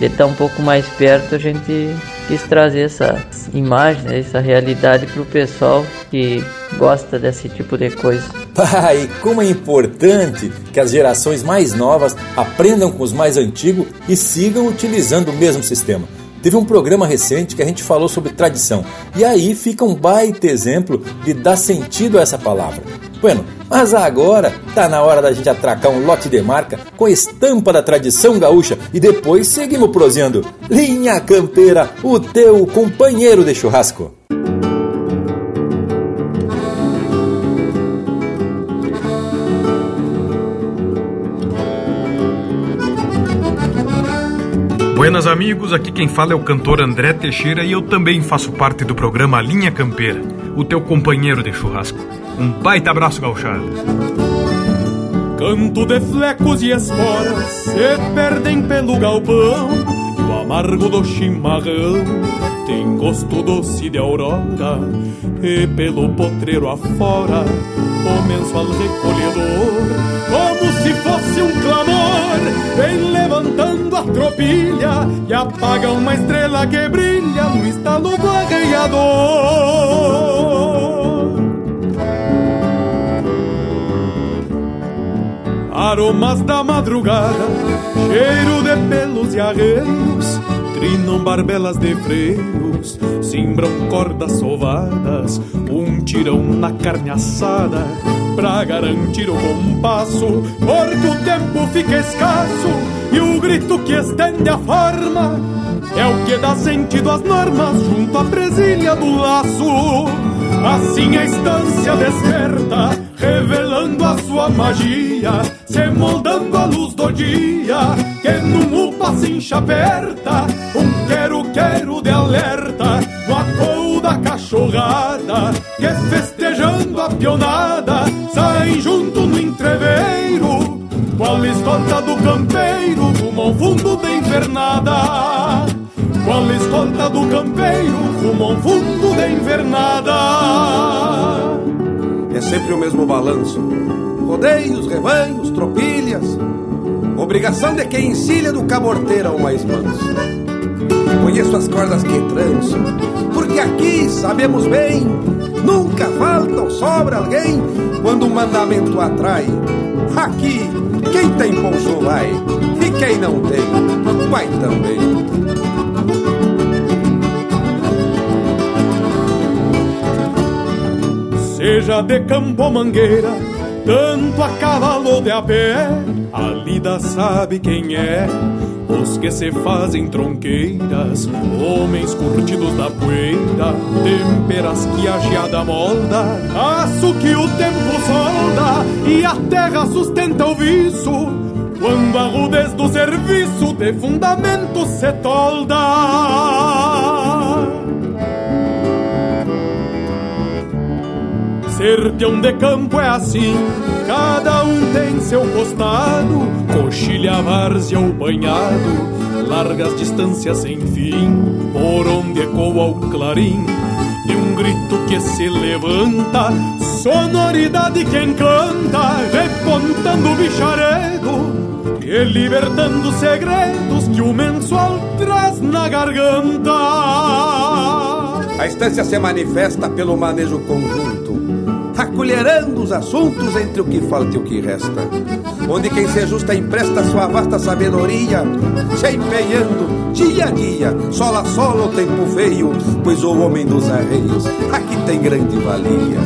de estar um pouco mais perto, a gente quis trazer essa imagem, né, essa realidade para o pessoal que gosta desse tipo de coisa. Pai, como é importante que as gerações mais novas aprendam com os mais antigos e sigam utilizando o mesmo sistema. Teve um programa recente que a gente falou sobre tradição, e aí fica um baita exemplo de dar sentido a essa palavra. Bueno, mas agora tá na hora da gente atracar um lote de marca com estampa da tradição gaúcha e depois seguimos prosendo. Linha Campeira, o teu companheiro de churrasco. Buenas amigos, aqui quem fala é o cantor André Teixeira e eu também faço parte do programa Linha Campeira, o teu companheiro de churrasco. Um baita abraço, gauchado. Canto de flecos e esporas se perdem pelo galpão E o amargo do chimarrão tem gosto doce de aurora E pelo potreiro afora o mensual recolhedor, como se fosse um clamor, vem levantando a tropilha e apaga uma estrela que brilha no estalo do arreiador. Aromas da madrugada, cheiro de pelos e arreios, trinam barbelas de freios, simbram cordas sovadas, um tirão na carne assada, pra garantir o compasso, porque o tempo fica escasso e o grito que estende a forma é o que dá sentido às normas junto à presilha do laço. Assim a estância desperta, revelando a sua magia, se moldando a luz do dia, que num upa se enxaperta, um quero-quero de alerta, no acou da cachorrada, que festejando a pionada, saem junto no entreveiro, qual escolta do campeiro, rumo ao fundo da invernada. Escolta do campeiro, rumo ao fundo da invernada. É sempre o mesmo balanço. Rodeios, rebanhos, tropilhas. Obrigação de quem encilha do caborteira o mais manso. Conheço as cordas que tranço, porque aqui sabemos bem, nunca falta ou sobra alguém quando o mandamento atrai. Aqui, quem tem pulso vai, e quem não tem, vai também. Seja de campo mangueira, tanto a cavalo de a pé, a lida sabe quem é. Os que se fazem tronqueiras, homens curtidos da poeira, temperas que a geada molda, aço que o tempo solda e a terra sustenta o viço. Quando a rudez do serviço de fundamento se tolda. Sertão de campo é assim, cada um tem seu costado, coxilha, várzea ou banhado, largas distâncias sem fim, por onde ecoa o clarim, de um grito que se levanta, sonoridade que encanta, repontando o bicharedo, e libertando segredos que o mensual traz na garganta. A estância se manifesta pelo manejo conjunto, acolherando os assuntos entre o que falta e o que resta. Onde quem se ajusta empresta sua vasta sabedoria, se empenhando dia a dia, sol a sol o tempo veio, pois o homem dos arreios aqui tem grande valia.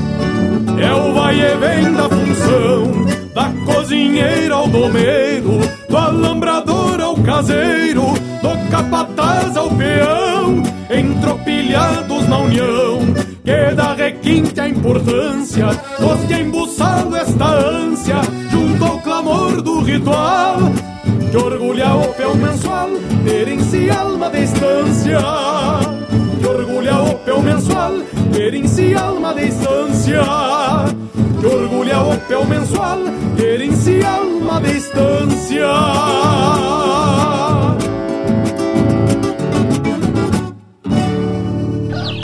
É o vai e vem da função, da cozinheira ao domeiro, do alambrador ao caseiro, do capataz ao peão, entropilhados na união, que dá requinte a importância dos que embuçado esta ânsia, junto ao clamor do ritual, que orgulha o peão mensual, ter em si alma de estância. Que orgulha o peão mensual, ter em si alma de estância. Que orgulha o peão mensual, ter em si alma de estância.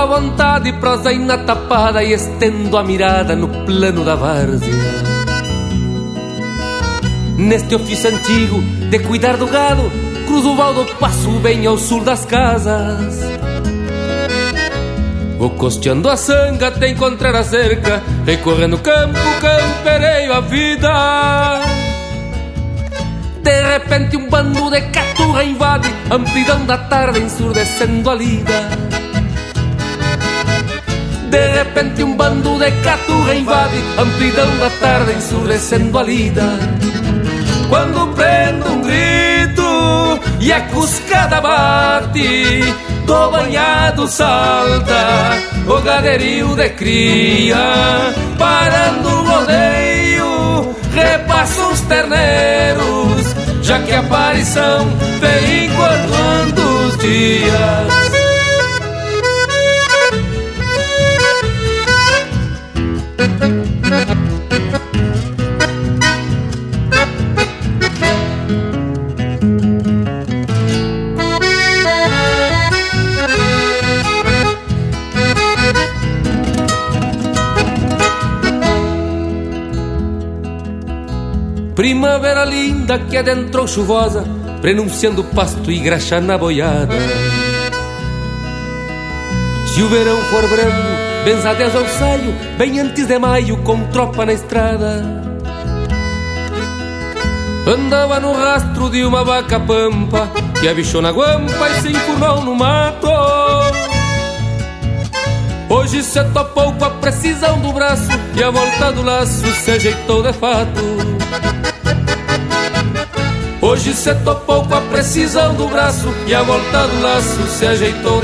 À vontade, prosa na tapada e estendo a mirada no plano da várzea. Neste ofício antigo de cuidar do gado, cruzo o baldo, passo bem ao sul das casas. Vou costeando a sanga até encontrar a cerca, recorrendo campo, campereio a vida. De repente um bando de caturra invade, amplidão da tarde ensurdecendo a lida. De repente um bando de caturra invade Amplidão da tarde ensurdecendo a lida Quando prendo um grito e a cuscada bate do banhado salta o gaderio de cria, parando o rodeio, repassa os terneiros, já que a aparição vem enquanto os dias. Primavera linda que adentrou chuvosa, prenunciando pasto e graxa na boiada. Se o verão for branco, benzadeus ao saio, bem antes de maio, com tropa na estrada. Andava no rastro de uma vaca pampa, que abichou na guampa e se enfurnou no mato. Hoje se topou com a precisão do braço e a volta do laço se ajeitou de fato. Hoje se topou com a precisão do braço E a volta do laço se ajeitou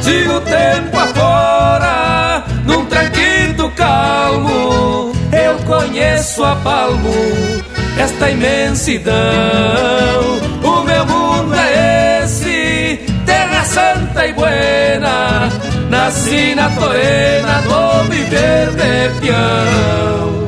Sigo o tempo afora Num tranquilo calmo Eu conheço a palmo Esta imensidão. O meu mundo é esse Terra santa e buena Nasci na torena do viver de peão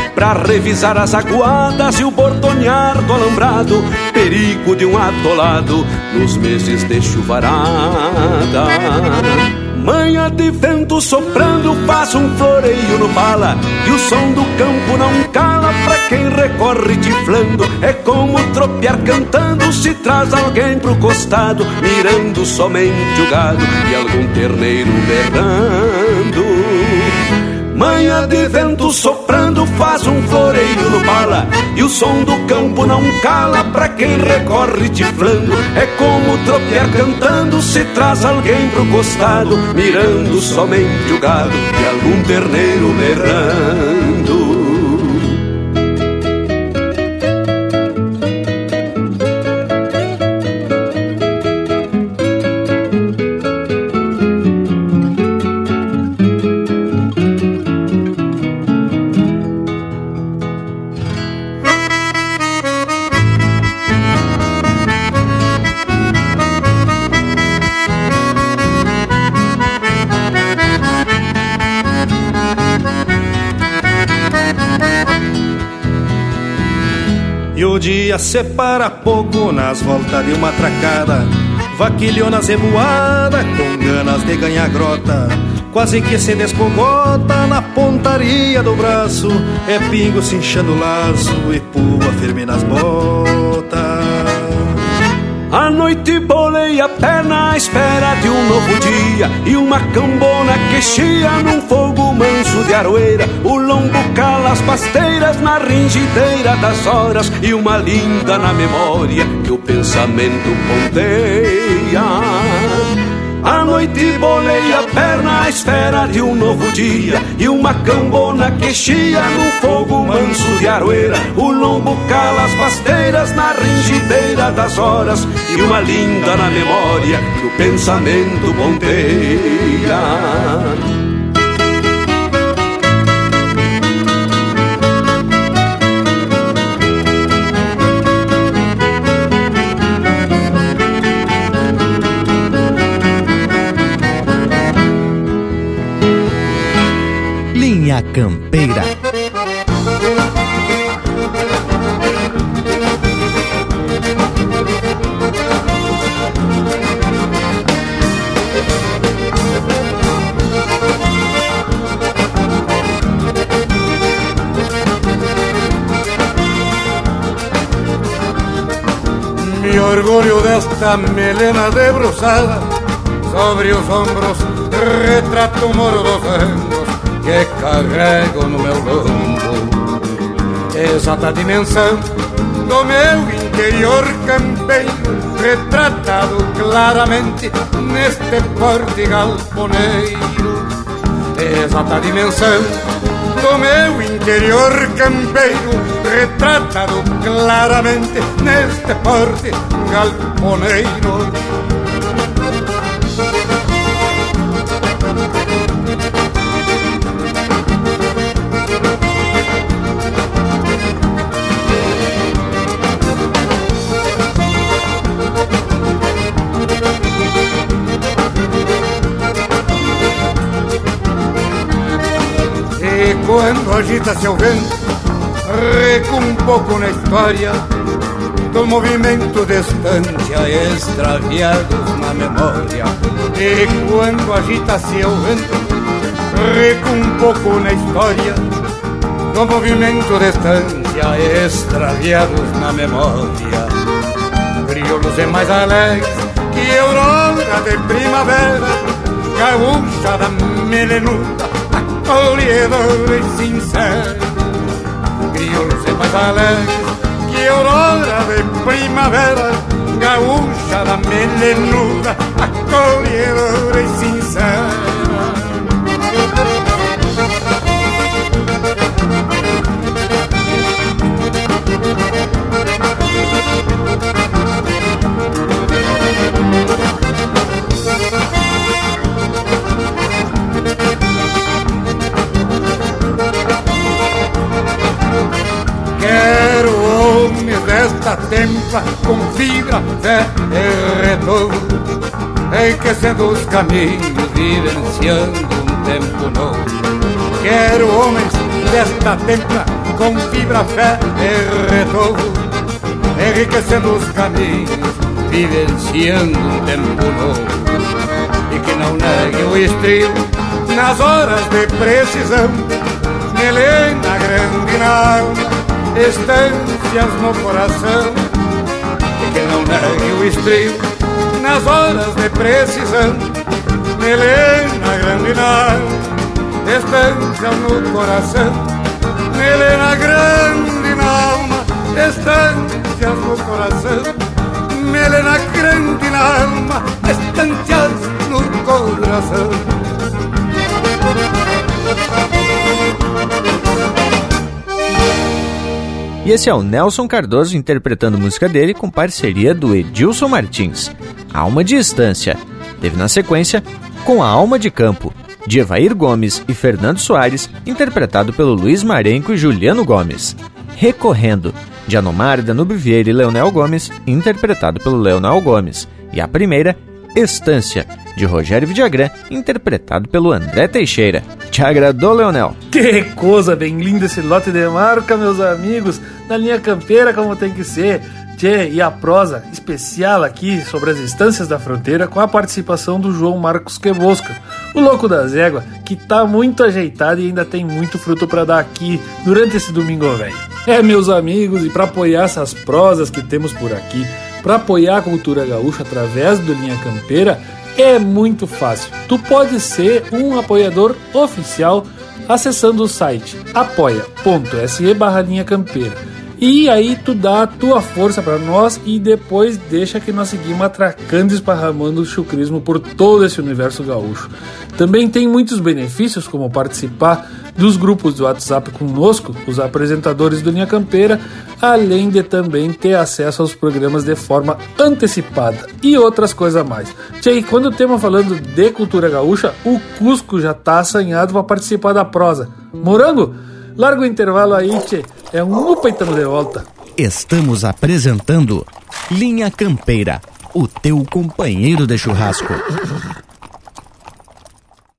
Pra revisar as aguadas e o bordonear do alambrado Perigo de um atolado nos meses de chuvarada. Manha de vento soprando faz um floreio no pala E o som do campo não cala pra quem recorre tiflando. É como tropear cantando se traz alguém pro costado Mirando somente o gado e algum terneiro berrando Manha de vento soprando faz um floreio no pala E o som do campo não cala pra quem recorre tiflando É como tropear cantando se traz alguém pro costado Mirando somente o gado e algum terneiro berrando dia separa pouco nas voltas de uma tracada. Vaquilhonas revoada com ganas de ganhar grota. Quase que se descogota na pontaria do braço. É pingo se inchando o laço e pua firme nas botas. A noite bolei a perna à espera de um novo dia. E uma cambona que chia num fogo manso de aroeira O lombo cala as pasteiras na ringideira das horas E uma linda na memória que o pensamento ponteia. A noite bolei a perna à espera de um novo dia E uma cambona que chia num fogo manso de aroeira O lombo cala as pasteiras na ringideira das horas E uma linda na memória que o pensamento ponteia Campeira. Mi orgullo desta melena debrozada sobre os ombros retrato mordos anos que carrego no meu lombo exata dimensão do meu interior campeiro retratado claramente neste porte galponeiro exata dimensão do meu interior campeiro retratado claramente neste porte galponeiro quando agita-se o vento Reco um pouco na história Do movimento de estância Extraviados na memória E quando agita-se o vento Reco um pouco na história Do movimento de estância Extraviados na memória Crioulos e mais alegres Que aurora de primavera Gaúcha da melenuda acolhedora e sincera Crioulos e mais alegres que aurora de primavera Gaúcha da melenuda, acolhedora e sincera desta templa com fibra, fé e Enriquecendo os caminhos, vivenciando um tempo novo. Quero homens desta templa com fibra, fé e Enriquecendo os caminhos, vivenciando um tempo novo. E que não negue o estribo nas horas de precisão. Melena grande na alma estâncias no coração e que não negue o estribo nas horas de precisão. Melena grande na alma, estâncias no coração. Melena grande na alma, estâncias no coração. Melena grande na alma, estâncias no coração. E esse é o Nelson Cardoso interpretando música dele com parceria do Edilson Martins, Alma de Estância. Teve na sequência Com a Alma de Campo, de Evair Gomes e Fernando Soares, interpretado pelo Luiz Marenco e Juliano Gomes. Recorrendo, de Anomar Danube Vieira e Leonel Gomes, interpretado pelo Leonel Gomes. E a primeira, Estância, de Rogério Vidagrã, interpretado pelo André Teixeira. Te agradou, Leonel? Que coisa bem linda esse lote de marca, meus amigos, na linha campeira como tem que ser. Tchê, e a prosa especial aqui sobre as instâncias da fronteira com a participação do João Marcos Quebosca, o louco da zégua, que tá muito ajeitado e ainda tem muito fruto para dar aqui durante esse domingo velho. É, meus amigos, e para apoiar essas prosas que temos por aqui, para apoiar a cultura gaúcha através do Linha Campeira, é muito fácil. Tu pode ser um apoiador oficial acessando o site apoia.se barra linha campeira. E aí tu dá a tua força para nós e depois deixa que nós seguimos atracando e esparramando o chucrismo por todo esse universo gaúcho. Também tem muitos benefícios, como participar dos grupos do WhatsApp conosco, os apresentadores do Linha Campeira, além de também ter acesso aos programas de forma antecipada e outras coisas mais. Tchê, quando estamos falando de cultura gaúcha, o Cusco já tá assanhado para participar da prosa. Morango, larga o intervalo aí, tchê. É um upa e tamo de volta. Estamos apresentando Linha Campeira, o teu companheiro de churrasco.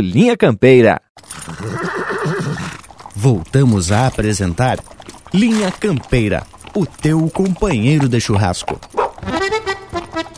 Linha Campeira. Voltamos a apresentar Linha Campeira, o teu companheiro de churrasco.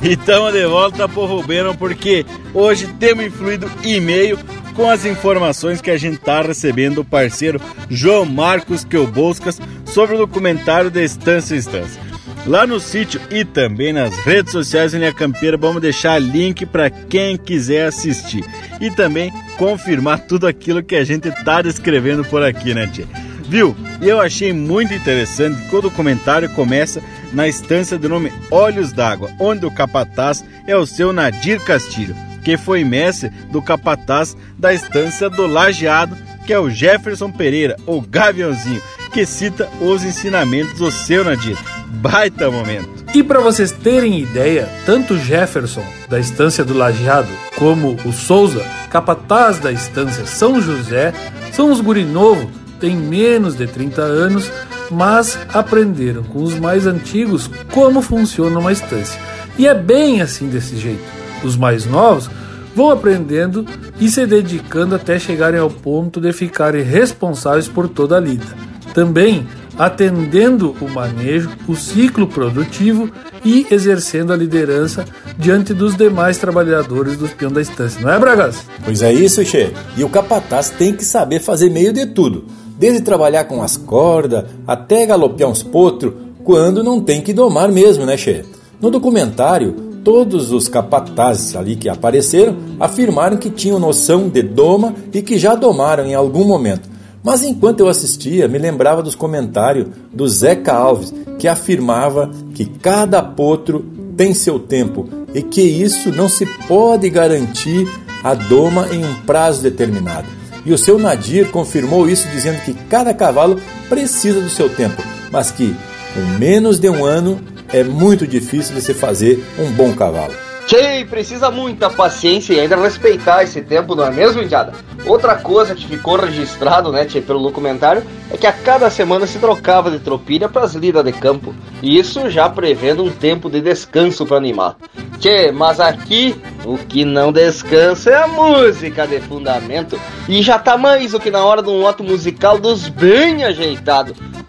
E estamos de volta, povo Beno, porque hoje temos influído e-mail com as informações que a gente está recebendo do parceiro João Marcos Queuboscas sobre o documentário da Estância Estância. Lá no sítio e também nas redes sociais Linha Campeira vamos deixar link para quem quiser assistir e também confirmar tudo aquilo que a gente está descrevendo por aqui, né, tia? Viu? Eu achei muito interessante que o documentário começa na estância do nome Olhos d'Água, onde o capataz é o seu Nadir Castilho, que foi mestre do capataz da estância do Lajeado, que é o Jefferson Pereira, o Gaviãozinho, que cita os ensinamentos do seu Nadir. Baita momento. E para vocês terem ideia, tanto Jefferson, da estância do Lajeado, como o Souza, capataz da estância São José, são os guri novo, têm menos de 30 anos, mas aprenderam com os mais antigos como funciona uma estância. E é bem assim desse jeito. Os mais novos vão aprendendo e se dedicando até chegarem ao ponto de ficarem responsáveis por toda a lida. Também atendendo o manejo, o ciclo produtivo e exercendo a liderança diante dos demais trabalhadores dos peão da estância, não é, Bragas? Pois é isso, Che. E o capataz tem que saber fazer meio de tudo, desde trabalhar com as cordas até galopear uns potros, quando não tem que domar mesmo, né, Che? No documentário, todos os capatazes ali que apareceram afirmaram que tinham noção de doma e que já domaram em algum momento. Mas enquanto eu assistia, me lembrava dos comentários do Zeca Alves, que afirmava que cada potro tem seu tempo e que isso não se pode garantir a doma em um prazo determinado. E o seu Nadir confirmou isso dizendo que cada cavalo precisa do seu tempo, mas que com menos de um ano é muito difícil de se fazer um bom cavalo. Tchê, precisa muita paciência e ainda respeitar esse tempo, não é mesmo, Indiada? Outra coisa que ficou registrado, né, tchê, pelo documentário, é que a cada semana se trocava de tropilha para as lidas de campo. E isso já prevendo um tempo de descanso para animar. Tchê, mas aqui o que não descansa é a música de fundamento. E já tá mais do que na hora de um lote musical dos bem ajeitado.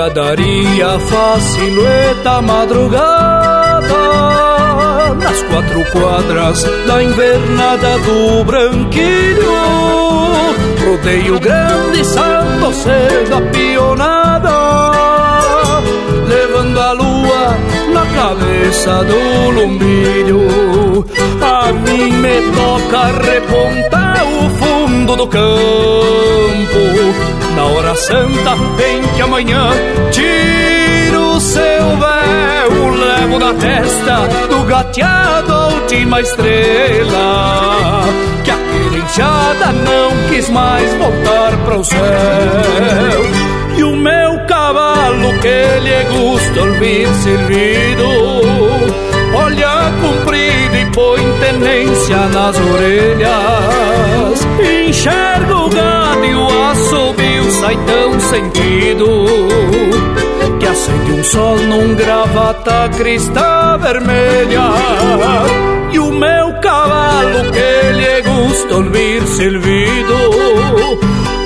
Da gadaria faz silhueta madrugada. Nas quatro quadras da invernada do branquilho Rodeio grande, salto cedo a pionada. Levando a lua na cabeça do lumbilho A mim me toca repontar o fundo do campo santa em que amanhã tiro o seu véu, levo na testa do gateado a última estrela. Que a querenchada não quis mais voltar para o céu. E o meu cavalo que lhe gusta ouvir servido, olha comprido e põe tenência nas orelhas. Enxerga o gado e o assobio sai tão sentido que acende um sol num gravata crista vermelha. E o meu cavalo que lhe gusta ouvir servido,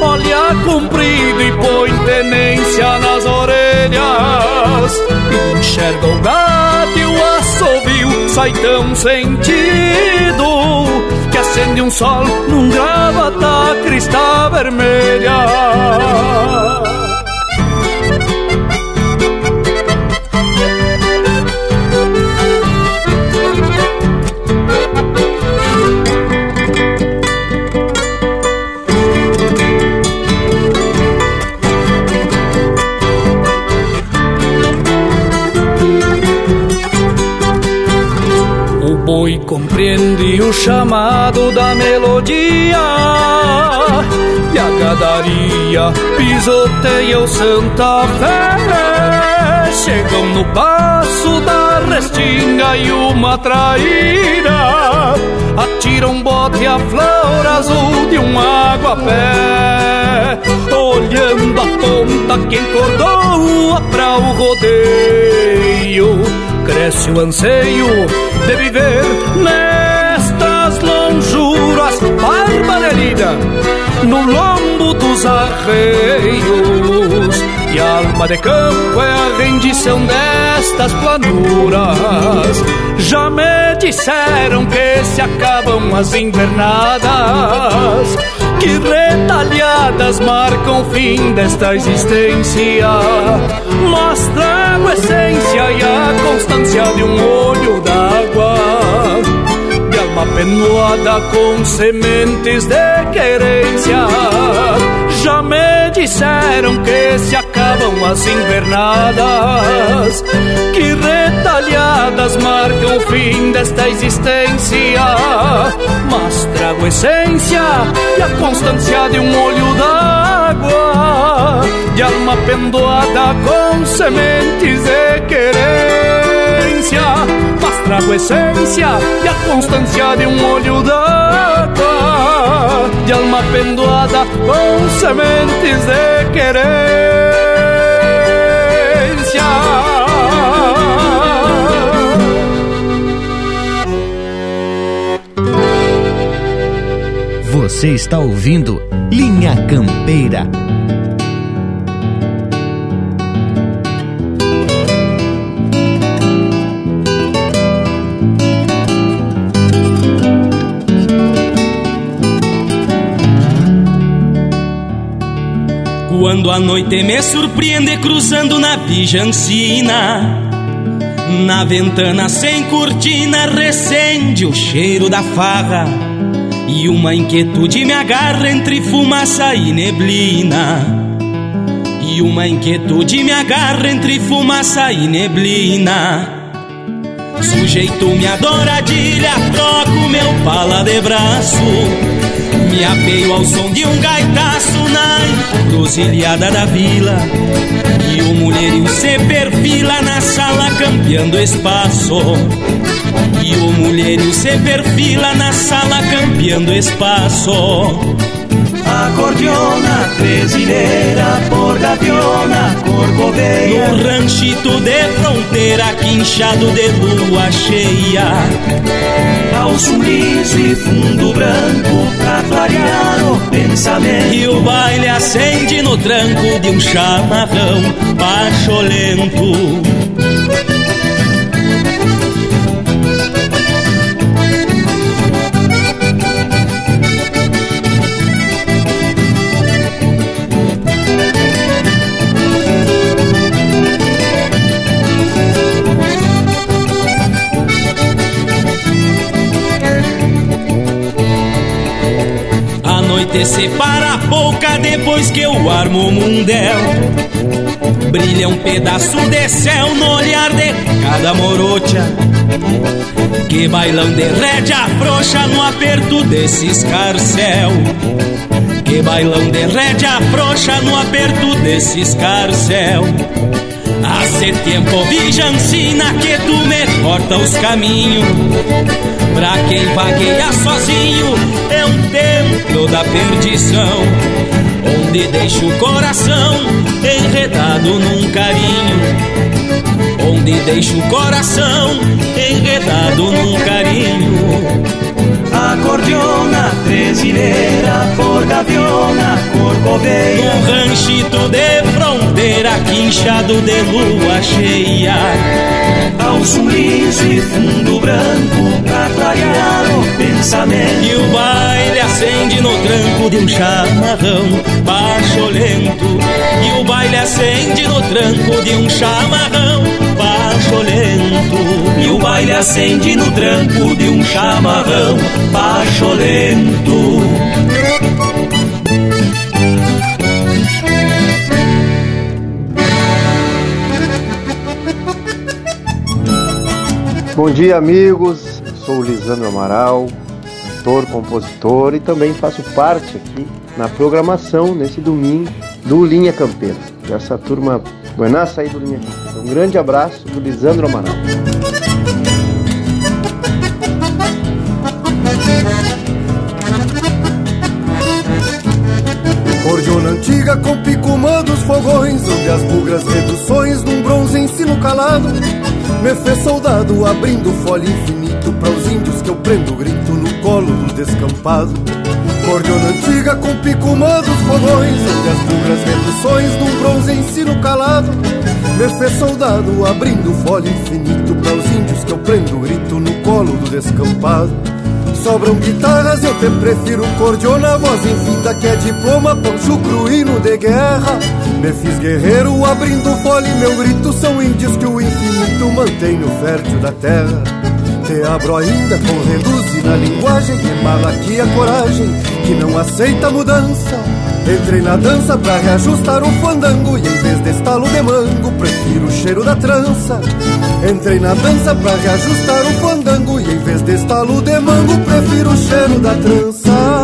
olha comprido e põe tenência nas orelhas. orelhas Enxerga o gato e o assovio sai tão sentido Que acende um sol num gravata crista vermelha compreende o chamado da melodia. E a gadaria pisoteia o Santa Fé. Chegam no passo da restinga e uma traíra. Atira um bote a flor azul de um água-pé Olhando a ponta que encordou pra o rodeio. Cresce o anseio de viver nestas lonjuras Barba no lombo dos arreios. E alma de campo é a rendição destas planuras. Já me disseram que se acabam as invernadas que retalhadas marcam o fim desta existência. Mostra a essência e a constância de um olho d'água, de alma penuada com sementes de querência. Me disseram que se acabam as invernadas, que retalhadas marcam o fim desta existência. Mas trago essência e a constância de um olho d'água, de alma pendoada com sementes de querência. Mas trago essência e a constância de um olho d'água, de alma pendoada com sementes de querência. Você está ouvindo Linha Campeira. Quando a noite me surpreende cruzando na Vijancina Na ventana sem cortina recende o cheiro da farra E uma inquietude me agarra entre fumaça e neblina. E uma inquietude me agarra entre fumaça e neblina. Sujeito minha douradilha, troco meu pala de braço Me apeio ao som de um gaitaço na encruzilhada da vila. E o mulherio se perfila na sala campeando espaço. E o mulherio se perfila na sala campeando espaço Acordeona, tresileira, por gaviona, corcoveia No ranchito de fronteira, quinchado de lua cheia. Calço liso e fundo branco pra clarear o pensamento. E o baile acende no tranco de um chamarrão pacholento noite separa a boca depois que eu armo o mundel. Brilha um pedaço de céu no olhar de cada morocha. Que bailão de rédea frouxa no aperto desse escarcel. Que bailão de rédea frouxa no aperto desse escarcel. Hace tempo vijancina que tu me corta os caminhos Pra quem vagueia sozinho. É um templo da perdição Onde deixa o coração enredado num carinho. Onde deixa o coração enredado num carinho Acordeona, tresileira, por gaviona, corcoveia Num ranchito de fronteira quinchado de lua cheia. Calço liso e fundo branco pra clarear o pensamento. E o baile acende no tranco de um chamarrão baixolento. E o baile acende no tranco de um chamarrão baixolento. E o baile acende no tranco de um chamarrão baixolento. Bom dia, amigos. Sou Lisandro Amaral, ator, compositor e também faço parte aqui na programação nesse domingo do Linha Campeira. Essa turma buenaça aí do Linha Campeira. Um grande abraço do Lisandro Amaral. Cordiona antiga com picumã dos fogões Onde as bugras reduções num bronze ensino calado Me fez soldado abrindo folha infinito Para os índios que eu prendo grito no colo do descampado Cordiona antiga com picumã dos fogões Onde as bugras reduções num bronze ensino calado. Me fez soldado abrindo folha infinito Para os índios que eu prendo grito no colo do descampado. Sobram guitarras, eu te prefiro cordiona Voz infinita que é diploma, pão chucro, hino de guerra. Me fiz guerreiro abrindo fole Meu grito são índios que o infinito mantém no fértil da terra Te abro ainda com reduz na linguagem Emala aqui a coragem que não aceita mudança. Entrei na dança pra reajustar o fandango E em vez de estalo de mango Prefiro o cheiro da trança. Entrei na dança pra reajustar o fandango E em vez de estalo de mango Prefiro o cheiro da trança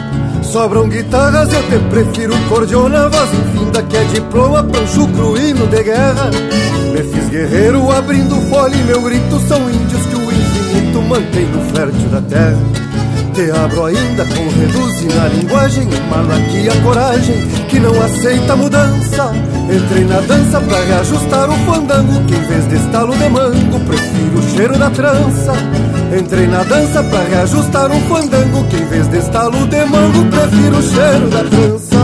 Sobram guitarras, eu te prefiro cordiona Voz infinda que é diploma pra chucro hino de guerra. Me fiz guerreiro abrindo folha e meu grito São índios que o infinito mantém no fértil da terra. Te abro ainda com reduz na linguagem Emala aqui a coragem que não aceita mudança. Entrei na dança pra reajustar o fandango Que em vez de estalo de mango Prefiro o cheiro da trança Entrei na dança pra reajustar um fandango Que em vez de estalo de mango Prefiro o cheiro da trança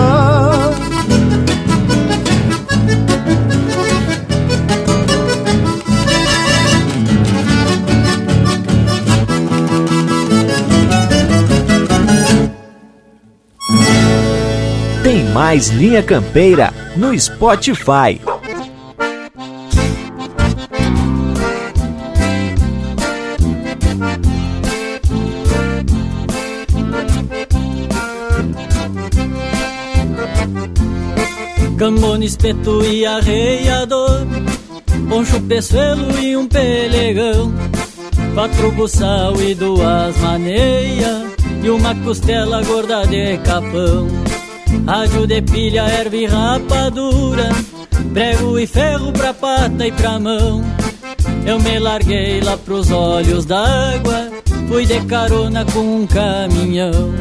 Tem mais Linha Campeira no Spotify. Espeto e arreiador Poncho, peçoelo e um pelegão Quatro buçal e duas maneias E uma costela gorda de capão. Rádio de pilha, erva e rapadura Prego e ferro pra pata e pra mão. Eu me larguei lá pros olhos d'água Fui de carona com um caminhão.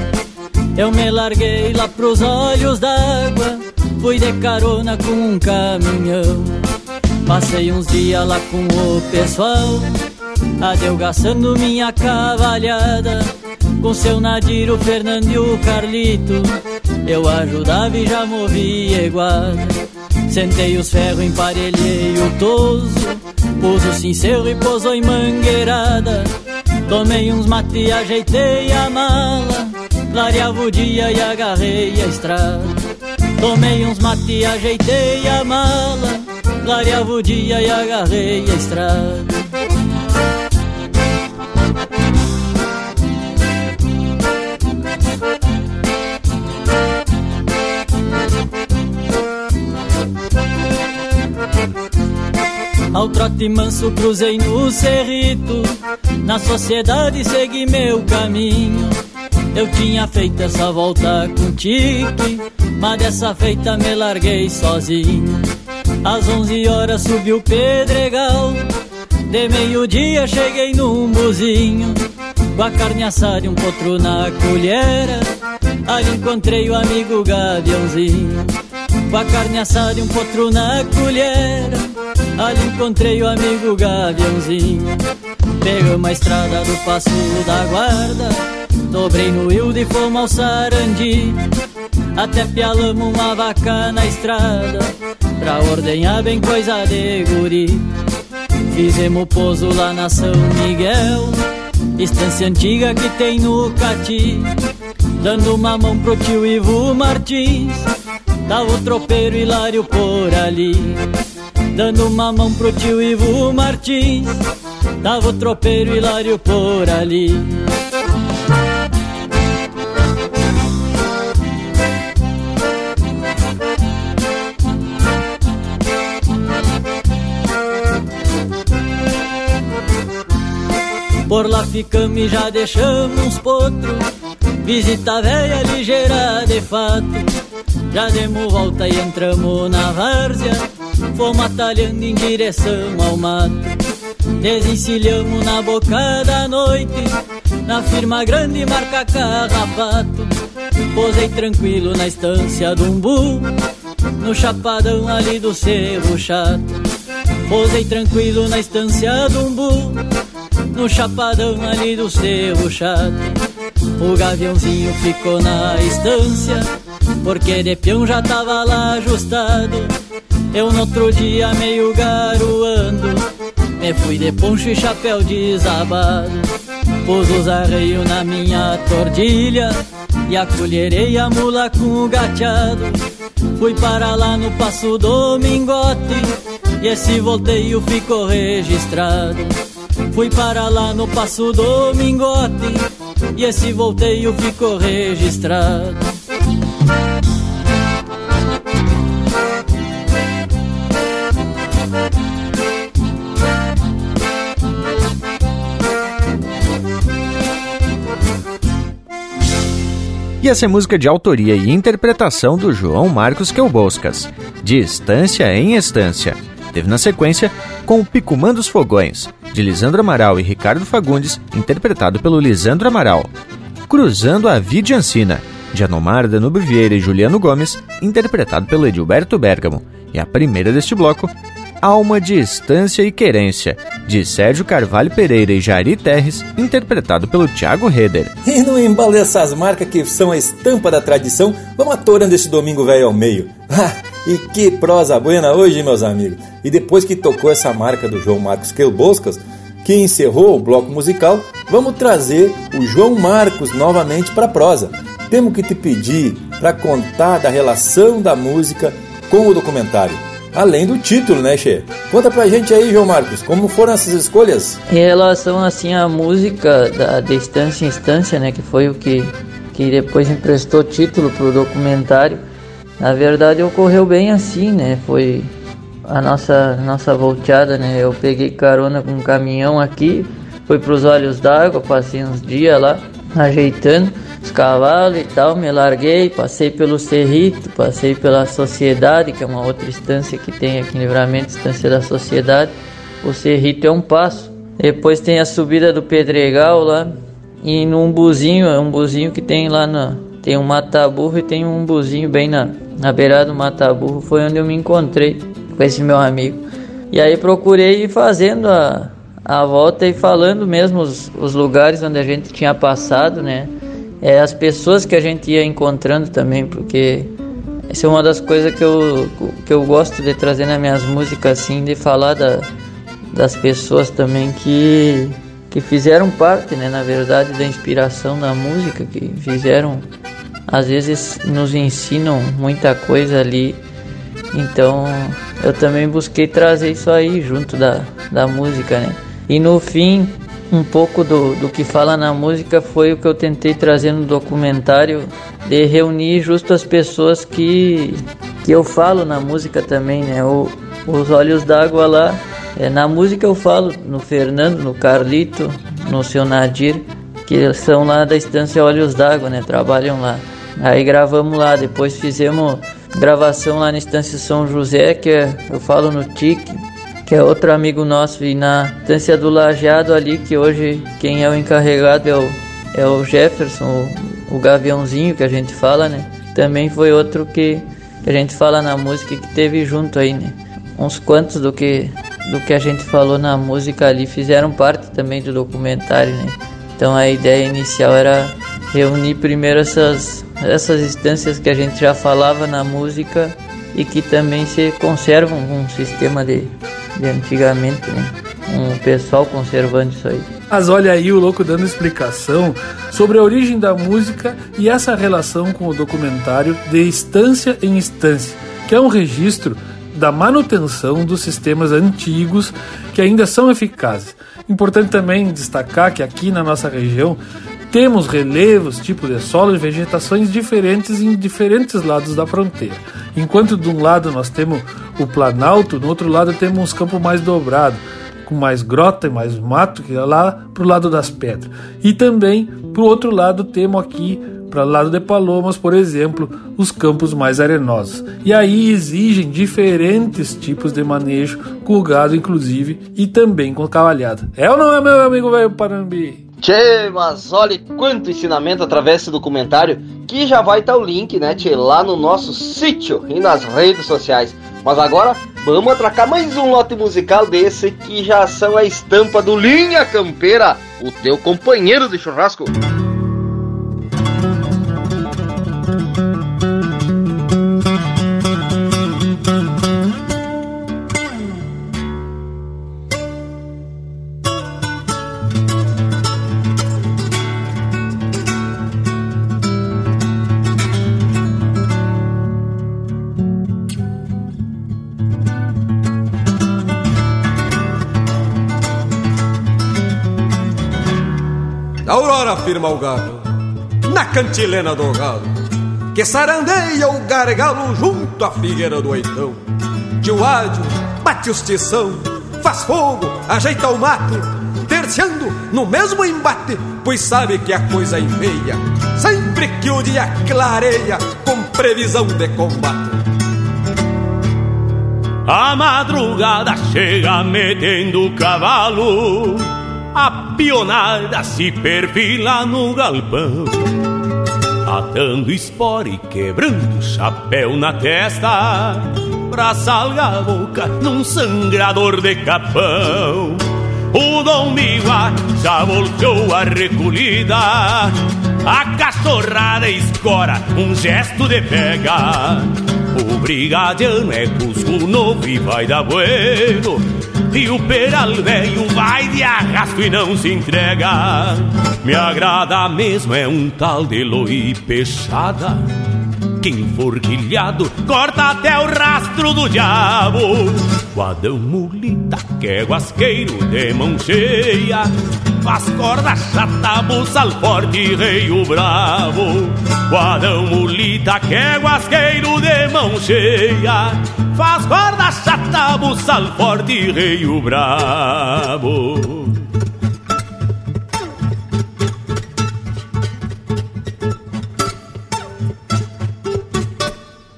Eu me larguei lá pros olhos d'água Fui de carona com um caminhão. Passei uns dias lá com o pessoal Adelgaçando minha cavalhada. Com seu Nadir, o Fernando e o Carlito Eu ajudava e já movia iguada Sentei os ferros, emparelhei o toso Pus o sincero e posou em mangueirada. Tomei uns mate e ajeitei a mala Clareava o dia e agarrei a estrada Tomei uns mate, ajeitei a mala, clareava o dia e agarrei a estrada. Ao trote manso cruzei no cerrito, na sociedade segui meu caminho. Eu tinha feito essa volta com tique mas dessa feita me larguei sozinho. Às onze horas subi o pedregal, de meio-dia cheguei num buzinho. Com a carne assada e um potro na colhera, ali encontrei o amigo Gaviãozinho. Com a carne assada e um potro na colhera, ali encontrei o amigo Gaviãozinho. Pegamos a estrada do Passo da Guarda, dobrei no Hilde e fomos ao Sarandi. Até pialamos uma vaca na estrada, pra ordenhar bem coisa de guri. Fizemos pouso lá na São Miguel, estância antiga que tem no Cati. Dando uma mão pro tio Ivo Martins, tava o tropeiro Hilário por ali. Dando uma mão pro tio Ivo Martins, tava o tropeiro Hilário por ali. Por lá ficamos e já deixamos uns potros Visita velha ligeira de fato. Já demos volta e entramos na várzea. Fomos atalhando em direção ao mato. Desencilhamos na boca da noite. Na firma grande marca carrapato. Posei tranquilo na estância do umbu. No chapadão ali do cerro chato. Posei tranquilo na estância do umbu no chapadão ali do cerro chato. O gaviãozinho ficou na estância, porque de peão já tava lá ajustado. Eu no outro dia meio garoando, me fui de poncho e chapéu desabado. Pus os arreios na minha tordilha e acolherei a mula com o gateado. Fui para lá no passo do mingote e esse volteio ficou registrado. Fui para lá no Passo Domingote E esse volteio ficou registrado E essa é música de autoria e interpretação do João Marcos Quelboscas, de Estância em Estância. Teve na sequência com o Picumã dos Fogões, de Lisandro Amaral e Ricardo Fagundes, interpretado pelo Lisandro Amaral. Cruzando a Vida Ancina, de Anomar Danube Vieira e Juliano Gomes, interpretado pelo Edilberto Bergamo. E a primeira deste bloco, Alma de Estância e Querência, de Sérgio Carvalho Pereira e Jari Terres, interpretado pelo Thiago Heder. E no embalo dessas marcas que são a estampa da tradição, vamos atorando esse domingo velho ao meio. E que prosa buena hoje, meus amigos! E depois que tocou essa marca do João Marcos Quelboscas, que encerrou o bloco musical, vamos trazer o João Marcos novamente para a prosa. Temos que te pedir para contar da relação da música com o documentário. Além do título, né, Che? Conta pra gente aí, João Marcos, como foram essas escolhas? Em relação, assim, à música da Distância em Instância, né, que foi o que, que depois emprestou título pro documentário, na verdade ocorreu bem assim, né, foi a nossa, nossa volteada, né, eu peguei carona com um caminhão aqui, fui pros Olhos d'Água, passei uns dias lá, ajeitando, os cavalos e tal, me larguei, passei pelo Cerrito, passei pela Sociedade, que é uma outra instância que tem aqui em Livramento, Instância da Sociedade. O Cerrito é um passo. Depois tem a subida do Pedregal lá, e num buzinho, é um buzinho que tem lá na. Tem um mataburro e tem um buzinho bem na, na beirada do mataburro. Foi onde eu me encontrei com esse meu amigo. E aí procurei ir fazendo a, a volta e falando mesmo os, os lugares onde a gente tinha passado, né? é, as pessoas que a gente ia encontrando também, porque essa é uma das coisas que eu, que eu gosto de trazer nas minhas músicas, assim, de falar da, das pessoas também que, que fizeram parte, né, na verdade, da inspiração da música, que fizeram, às vezes nos ensinam muita coisa ali. Então eu também busquei trazer isso aí junto da, da música, né? E no fim, um pouco do, do que fala na música foi o que eu tentei trazer no documentário de reunir justo as pessoas que, que eu falo na música também, né? O, os Olhos d'Água lá É, na música eu falo no Fernando, no Carlito, no seu Nadir, que são lá da Estância Olhos d'Água, né? Trabalham lá. Aí gravamos lá, depois fizemos gravação lá na Estância São José, que é, eu falo no Tique, que é outro amigo nosso, e na Estância do Lajeado ali, que hoje quem é o encarregado é o, é o Jefferson, o, o Gaviãozinho que a gente fala, né? Também foi outro que, que a gente fala na música que teve junto aí, né? Uns quantos do que do que a gente falou na música ali fizeram parte também do documentário, né? Então a ideia inicial era reunir primeiro essas, essas instâncias que a gente já falava na música e que também se conservam um sistema de, de antigamente, né? Um pessoal conservando isso aí. Mas olha aí o louco dando explicação sobre a origem da música e essa relação com o documentário de instância em instância, que é um registro da manutenção dos sistemas antigos que ainda são eficazes. Importante também destacar que aqui na nossa região temos relevos, tipos de solo e vegetações diferentes em diferentes lados da fronteira. Enquanto de um lado nós temos o planalto, no outro lado temos uns campos mais dobrados, com mais grota e mais mato, que é lá para o lado das pedras. E também para o outro lado temos aqui para o lado de Palomas, por exemplo, os campos mais arenosos. E aí exigem diferentes tipos de manejo, com o gado inclusive, e também com cavalhada. É ou não é, meu amigo velho Parambi? Tchê, mas olha quanto ensinamento através desse documentário, que já vai estar tá o link, né, tchê, lá no nosso sítio e nas redes sociais. Mas agora, vamos atracar mais um lote musical desse que já são a estampa do Linha Campeira, o teu companheiro de churrasco. Aurora afirma o galo na cantilena do galo, que sarandeia o gargalo junto à figueira do oitão. Tio Ádio bate os tição, faz fogo, ajeita o mate, terciando no mesmo embate, pois sabe que a coisa enfeia, sempre que o dia clareia com previsão de combate. A madrugada chega metendo o cavalo, pionada se perfila no galpão atando espora e quebrando chapéu na testa, pra salgar a boca num sangrador de capão. O Dom Miguá já voltou a recolhida, a cachorrada escora um gesto de pega. O brigadiano é cusco novo e vai dar bueno e o peral velho vai de arrasto e não se entrega. Me agrada mesmo é um tal de loi peixada. Que enforquilhado corta até o rastro do diabo. Guadão mulita que é guasqueiro de mão cheia. Faz corda chata, buçal forte, o bravo. Guadão mulita que é guasqueiro de mão cheia. Faz corda chata, buçal forte, o bravo.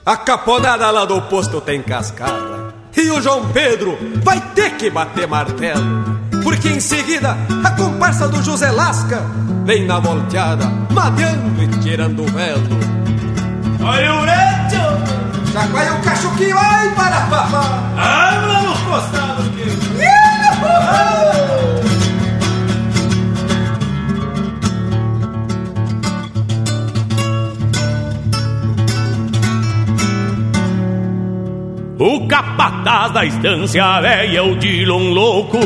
A caponada lá do posto tem cascada. E o João Pedro vai ter que bater martelo. Porque em seguida a comparsa do José Lasca vem na volteada, madeando e tirando o velo. Olha o reto! Chacoalha o cacho que vai para papá. Habla nos costados que... O capataz da estância velha, o Dilon louco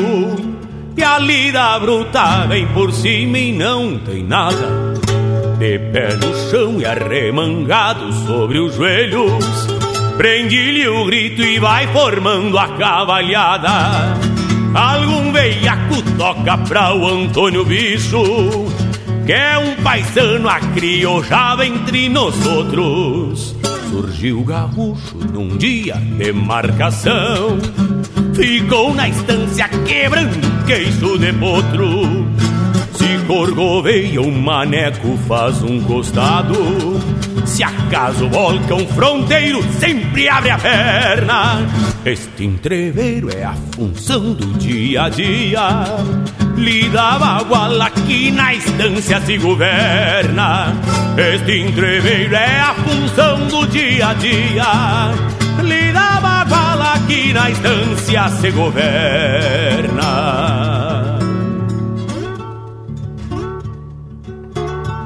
E a lida bruta vem por cima e não tem nada. De pé no chão e arremangado sobre os joelhos Prende-lhe o grito e vai formando a cavalhada. Algum veiaco toca pra o Antônio Bicho Que é um paisano acriojado entre nós outros. Surgiu o gaúcho num dia de marcação ficou na estância quebrando queixo de potro. Se corgoveia um maneco faz um costado, se acaso volca um fronteiro sempre abre a perna. Este entreveiro é a função do dia a dia. Lida bagual aqui na estância se governa. Este entreveiro é a função do dia a dia. Lida bagual aqui na estância se governa.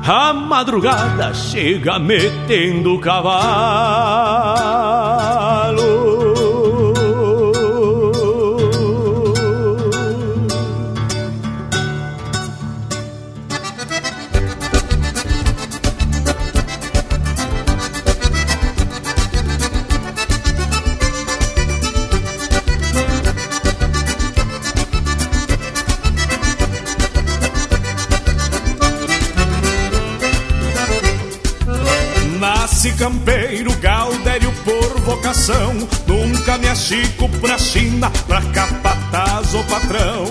A madrugada chega metendo cavalo. Achico pra China, pra capataz ou patrão.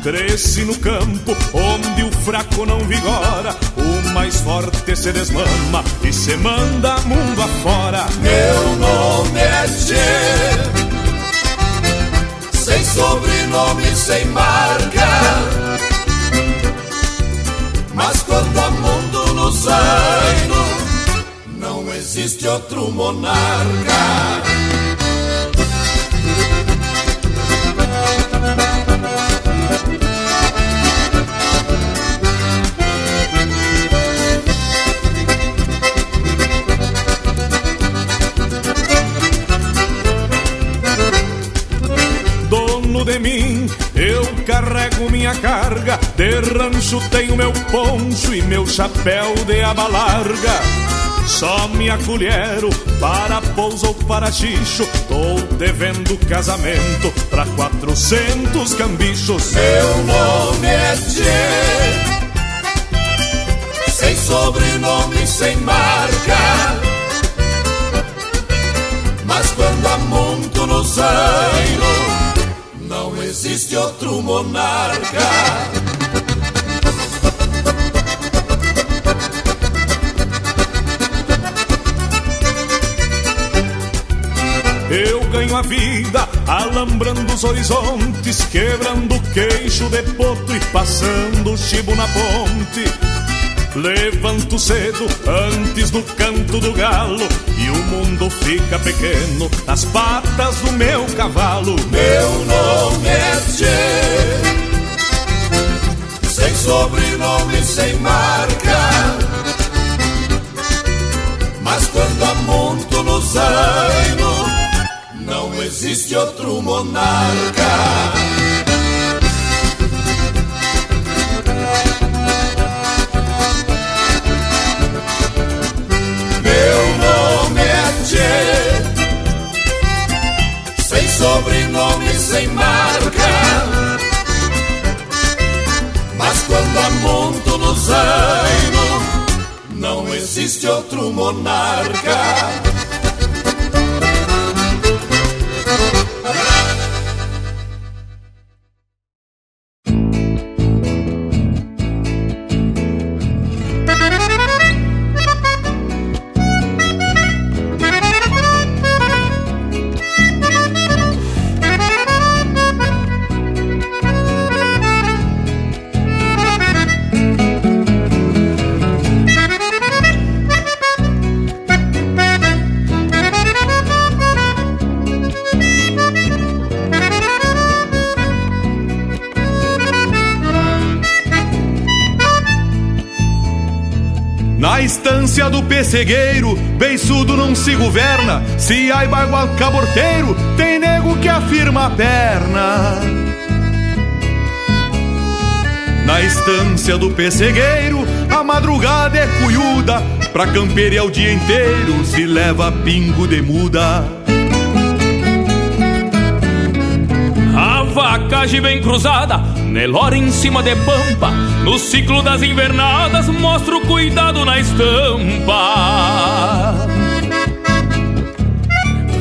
Cresci no campo, onde o fraco não vigora. O mais forte se desmama e se manda mundo afora. Meu nome é Tchê, sem sobrenome, sem marca. Mas quando há mundo no zaino, não existe outro monarca. Minha carga. De rancho tenho meu poncho e meu chapéu de aba larga. Só me acolhero para pouso ou para xixo. Tô devendo casamento pra quatrocentos cambichos. Meu nome é Tchê, sem sobrenome, sem marca. Mas quando há muito no zaino, existe outro monarca. Eu ganho a vida alambrando os horizontes, quebrando o queixo de potro e passando o chibo na ponte. Levanto cedo antes do canto do galo e o mundo fica pequeno nas patas do meu cavalo. Meu nome é Tchê, sem sobrenome, sem marca. Mas quando muito no zaino, não existe outro monarca. Sobrenome, sem marca. Mas quando há muito no zaino, não existe outro monarca. Na estância do pessegueiro, beiçudo não se governa. Se há bagual caborteiro, tem nego que afirma a perna. Na estância do pessegueiro, a madrugada é cuiuda. Pra campear o dia inteiro, se leva pingo de muda. A vacagem bem cruzada, Nelore em cima de pampa No ciclo das invernadas Mostra o cuidado na estampa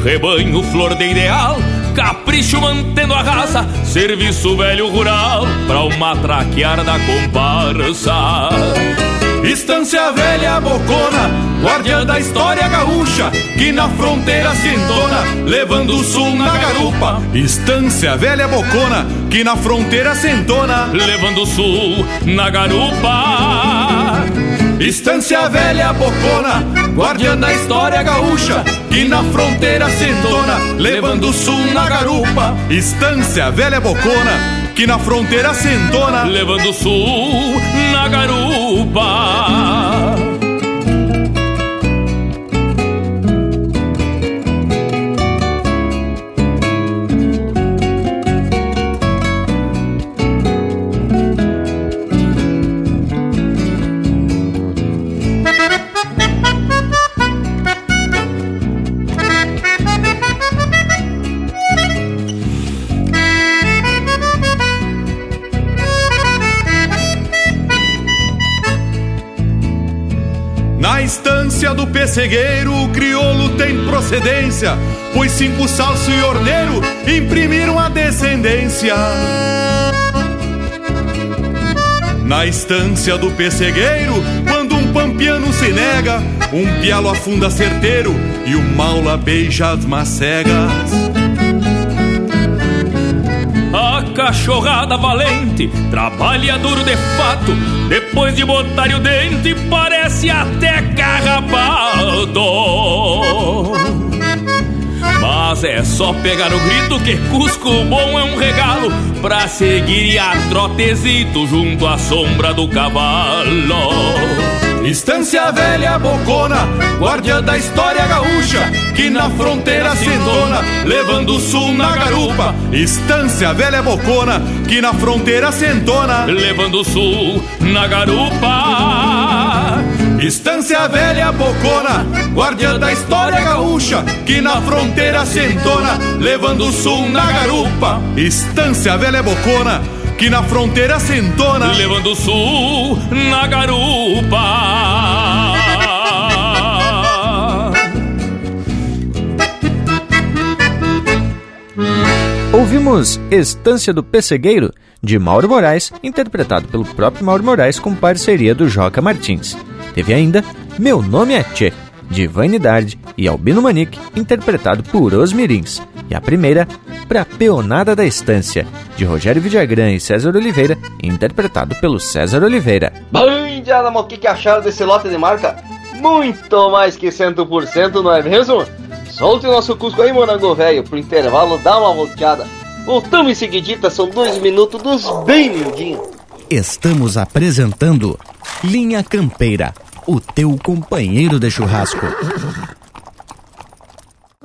Rebanho flor de ideal capricho mantendo a raça, serviço velho rural pra uma traquear da comparsa. Estância velha bocona, guardiã da história gaúcha, que na fronteira se entona, levando o sul na garupa. Estância velha bocona, que na fronteira se entona, levando o sul na garupa. Estância velha bocona, guardiã da história gaúcha, que na fronteira se entona, levando o sul na garupa. Estância velha bocona, que na fronteira se entona, levando o sul na garupa. Do pessegueiro, o crioulo tem procedência, pois cinco salso e orneiro imprimiram a descendência. Na estância do pessegueiro, quando um pampiano se nega, um pialo afunda certeiro e o maula beija as macegas. Cachorrada valente, trabalha duro de fato, depois de botar o dente, parece até carrapato. Mas é só pegar o grito que Cusco bom é um regalo pra seguir a trotezito junto à sombra do cavalo. Estância velha bocona, guardiã da história gaúcha, que na fronteira se entona, levando o sul na garupa. Estância velha bocona, que na fronteira se entona, levando o sul na garupa. Estância velha bocona, guardiã da história gaúcha, que na fronteira se entona, levando o sul na garupa. Estância velha bocona, que na fronteira se entona, levando o sul na garupa. Ouvimos Estância do Pessegueiro, de Mauro Moraes, interpretado pelo próprio Mauro Moraes com parceria do Joca Martins. Teve ainda Meu Nome é Tchê, de Vanidade e Albino Manique, interpretado por Os Mirins. E a primeira, Pra Peonada da Estância, de Rogério Vidagrã e César Oliveira, interpretado pelo César Oliveira. Bandiada, o que, que acharam desse lote de marca? Muito mais que 100%, não é mesmo? Solte o nosso Cusco aí, morango velho, pro intervalo dá uma volteada. Voltamos em seguidita, são dois minutos dos bem lindinhos. Estamos apresentando Linha Campeira, o teu companheiro de churrasco.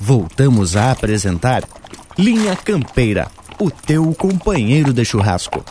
Voltamos a apresentar Linha Campeira, o teu companheiro de churrasco.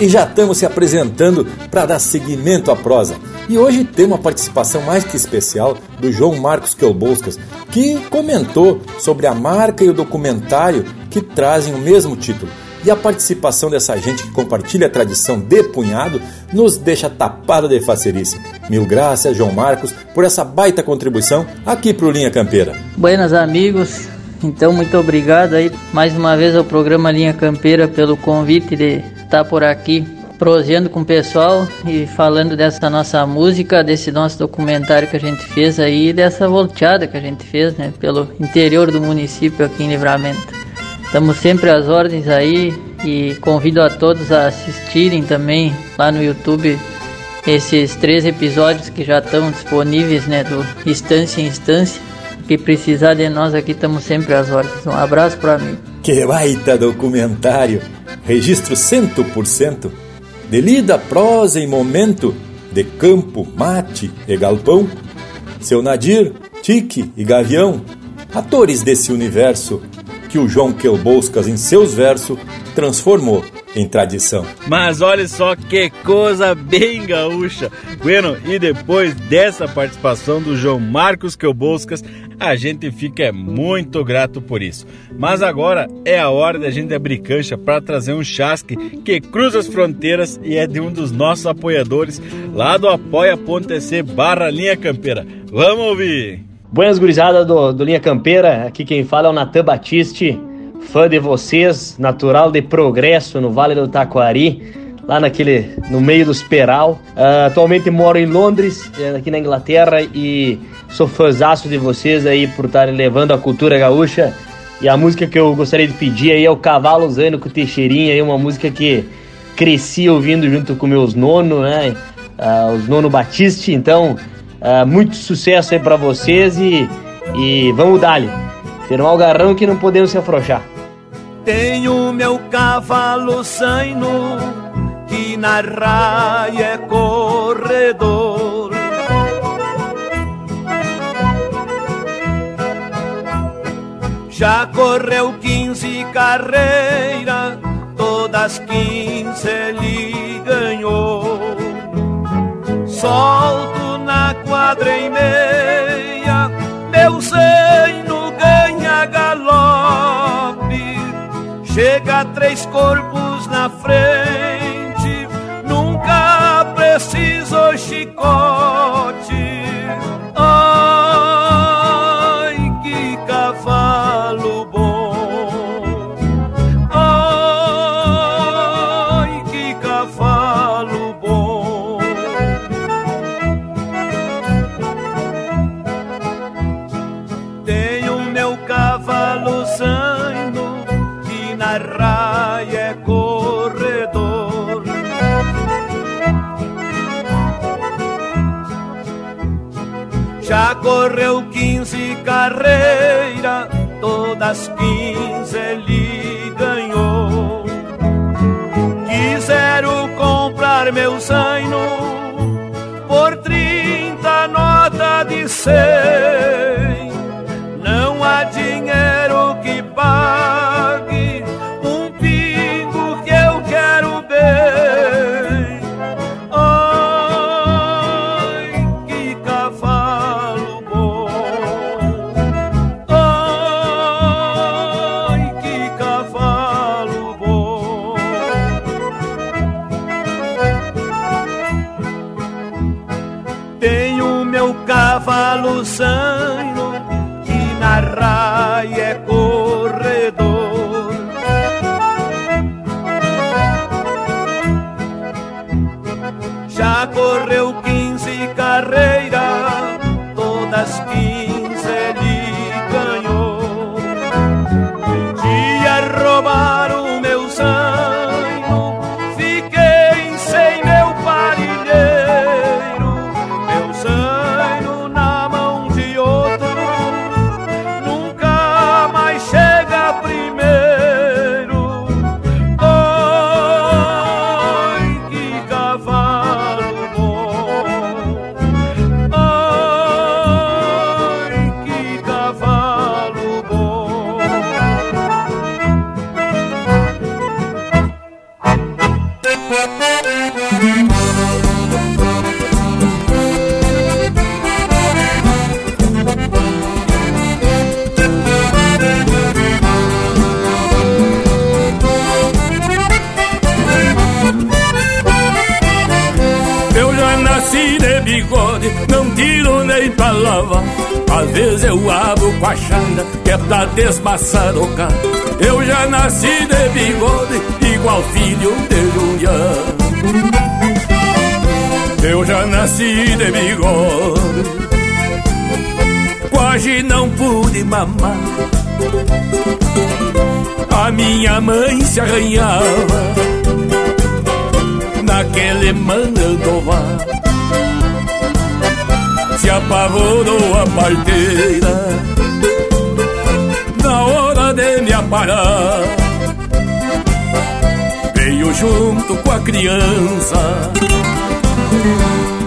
E já estamos se apresentando para dar seguimento à prosa. E hoje tem uma participação mais que especial do João Marcos Quelboscas, que comentou sobre a marca e o documentário que trazem o mesmo título. E a participação dessa gente que compartilha a tradição de punhado nos deixa tapado de facerice. Mil graças, João Marcos, por essa baita contribuição aqui para o Linha Campeira. Buenas amigos, então muito obrigado aí mais uma vez ao programa Linha Campeira pelo convite de estar por aqui proseando com o pessoal e falando dessa nossa música, desse nosso documentário que a gente fez aí, dessa volteada que a gente fez, né, pelo interior do município aqui em Livramento. Estamos sempre às ordens aí e convido a todos a assistirem também lá no YouTube esses três episódios que já estão disponíveis, né, do Instância em Instância. Que precisar de nós aqui estamos sempre às ordens. Um abraço para mim. Que baita documentário! Registro 100% de lida, prosa e momento de campo, mate e galpão. Seu Nadir, Tique e Gavião atores desse universo que o João Quelboscas, em seus versos, transformou em tradição. Mas olha só que coisa bem gaúcha. Bueno, e depois dessa participação do João Marcos Quelboscas, a gente fica muito grato por isso. Mas agora é a hora da gente abrir cancha para trazer um chasque que cruza as fronteiras e é de um dos nossos apoiadores lá do apoia.se barra Linha Campeira. Vamos ouvir! Buenas gurizada do, do Linha Campeira, aqui quem fala é o Natan Batiste, fã de vocês, natural de progresso no Vale do Taquari, lá naquele, no meio dos Peral. Uh, atualmente moro em Londres, eh, aqui na Inglaterra, e sou fãzaço de vocês aí por estarem levando a cultura gaúcha. E a música que eu gostaria de pedir aí é o Cavalo Zano com Teixeirinha, aí uma música que cresci ouvindo junto com meus nono, né? Uh, os nono Batiste, então Uh, muito sucesso aí para vocês e, e vamos dali. Firmar o garrão que não podemos se afrouxar. Tenho meu cavalo saino que na raia é corredor. Já correu 15 carreiras, todas 15 ele ganhou. Solto quadra e meia, meu zaino ganha galope, chega três corpos na frente, todas 15 ele ganhou. Quiseram comprar meu zaino criança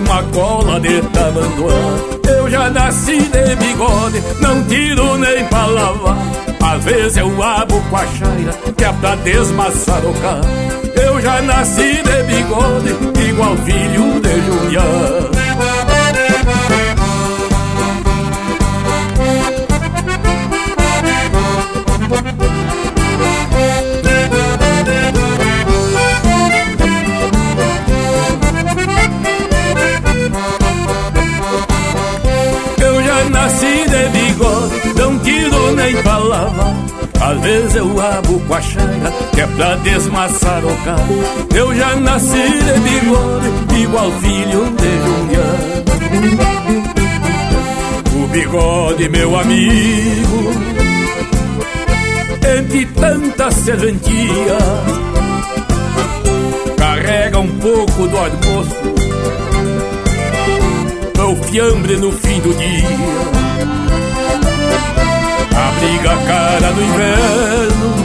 uma cola de tamanduá. Eu já nasci de bigode, não tiro nem pra lavar. Às vezes eu abo com a chaira, que é pra desmaçarocar. Eu já nasci de bigode, igual filho de Julián. Meu amigo Entre tanta serventia Carrega um pouco do almoço O fiambre no fim do dia. Abriga a cara do inverno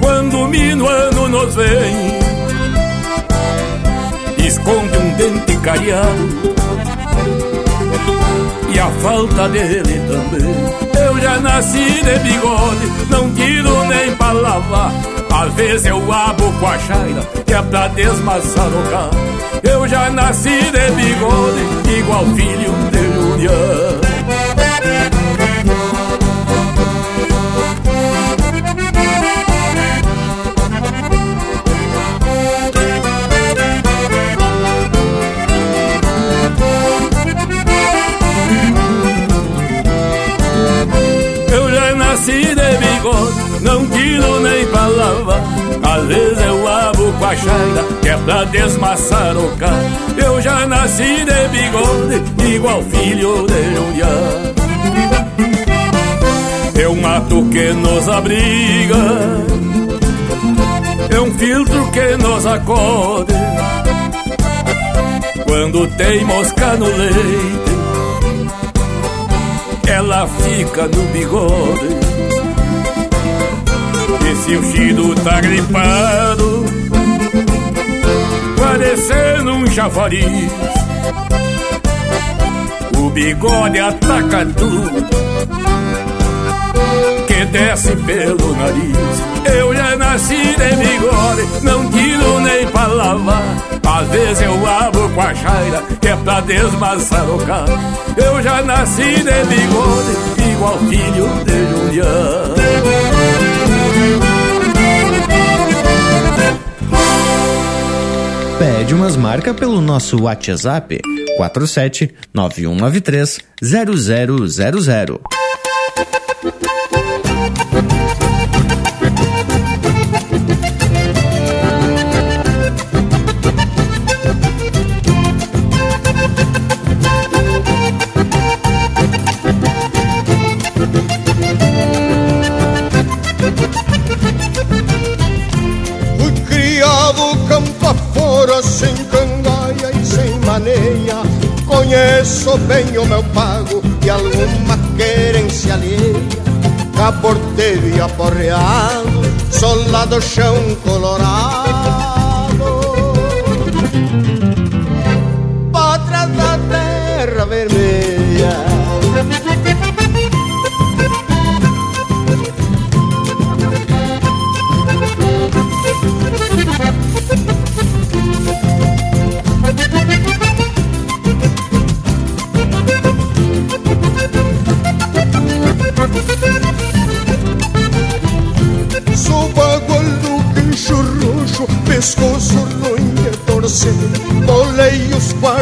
Quando o minuano nos vem Esconde um dente cariado E a falta dele também. Eu já nasci de bigode Não tiro nem pra lavar Às vezes eu abo com a chaira Que é pra desmaçar o carro eu já nasci de bigode, igual filho de Juliano. não tiro nem pra lavar. Às vezes eu abo com a chaira, que é pra desmaçar o carro. Eu já nasci de bigode, igual filho de Juliá. É um mato que nos abriga, é um filtro que nos acode. Quando tem mosca no leite, ela fica no bigode. Se o Chido tá gripado Parecendo um chafariz O bigode ataca tudo Que desce pelo nariz nasci de bigode Não tiro nem pra lavar. Às vezes eu abro com a chaira Que é pra desmaçar o carro. Eu já nasci de bigode Igual filho de Juliano. Pede umas marcas pelo nosso WhatsApp 47 9193 0000. Caporteiro e aporreado, solado chão colorado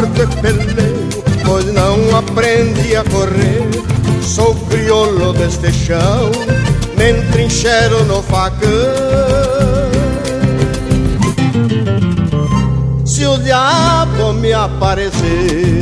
Bolei os quartos e peleio Pois não aprendi a correr. Sou crioulo deste chão Me entrincheiro no facão. Se o diabo me aparecer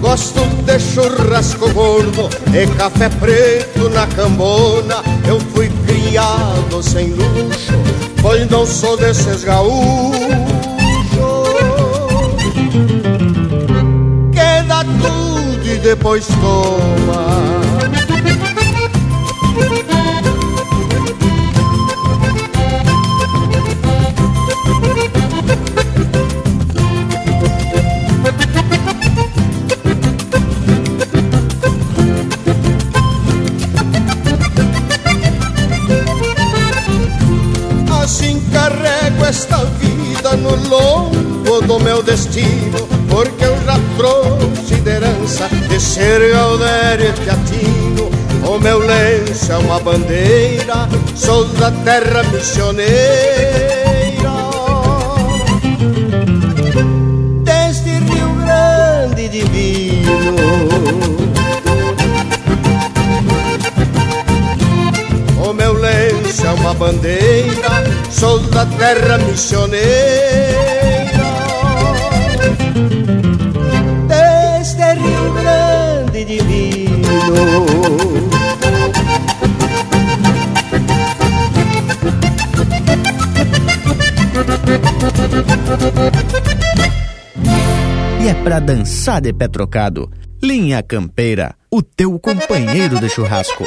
Gosto de churrasco gordo e café preto na cambona. Eu fui criado sem luxo, pois não sou desses gaúchos. Queda tudo e depois toma. Herança de ser Galdério e Teatino. O meu lenço é uma bandeira, sou da terra missioneira. Deste Rio Grande divino. O meu lenço é uma bandeira, sou da terra missioneira. Grande divino. E é pra dançar de pé trocado. Linha Campeira, o teu companheiro de churrasco.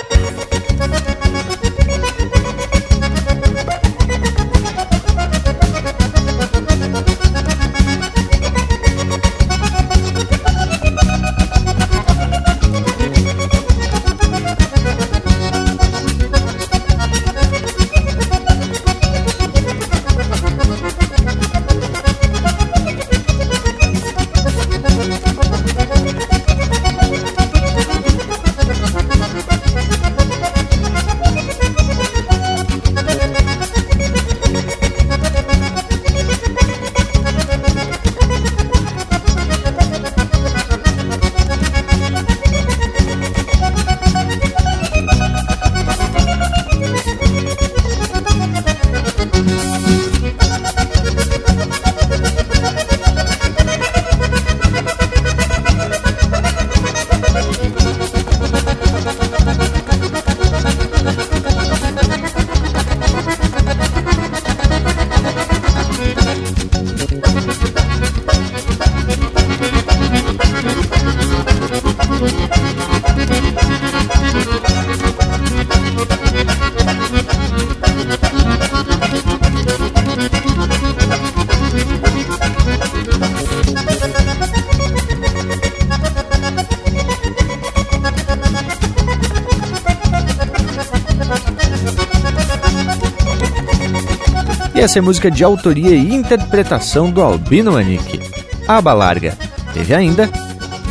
Essa é música de autoria e interpretação do Albino Manique. Aba Larga. Teve ainda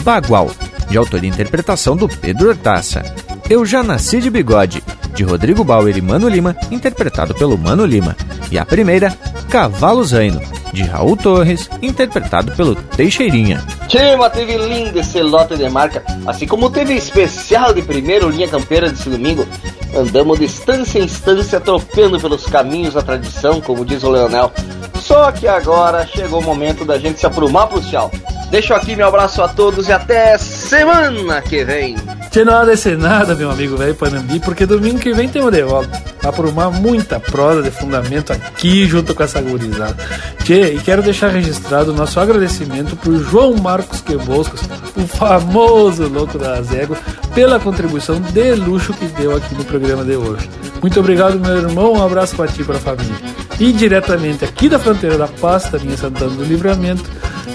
Bagual, de autoria e interpretação do Pedro Hortaça. Eu Já Nasci de Bigode, de Rodrigo Bauer e Mano Lima, interpretado pelo Mano Lima. E a primeira, Cavalo Zaino, de Raul Torres, interpretado pelo Teixeirinha. Tima, teve lindo esse lote de marca, assim como teve especial de primeiro linha campeira desse domingo. Andamos de instância em instância, tropeando pelos caminhos da tradição, como diz o Leonel. Só que agora chegou o momento da gente se aprumar pro tchau. Deixo aqui meu abraço a todos e até semana que vem. Tchê, não há nada, meu amigo velho Panambi, porque domingo que vem temos de volta. Aprumar muita prosa de fundamento aqui junto com essa gurizada. Tchê, e quero deixar registrado o nosso agradecimento pro João Marcos Queboscos, o famoso louco das éguas, pela contribuição de luxo que deu aqui no programa de hoje. Muito obrigado, meu irmão. Um abraço para ti e para a família. E diretamente aqui da fronteira da Pasta, minha Santana do Livramento,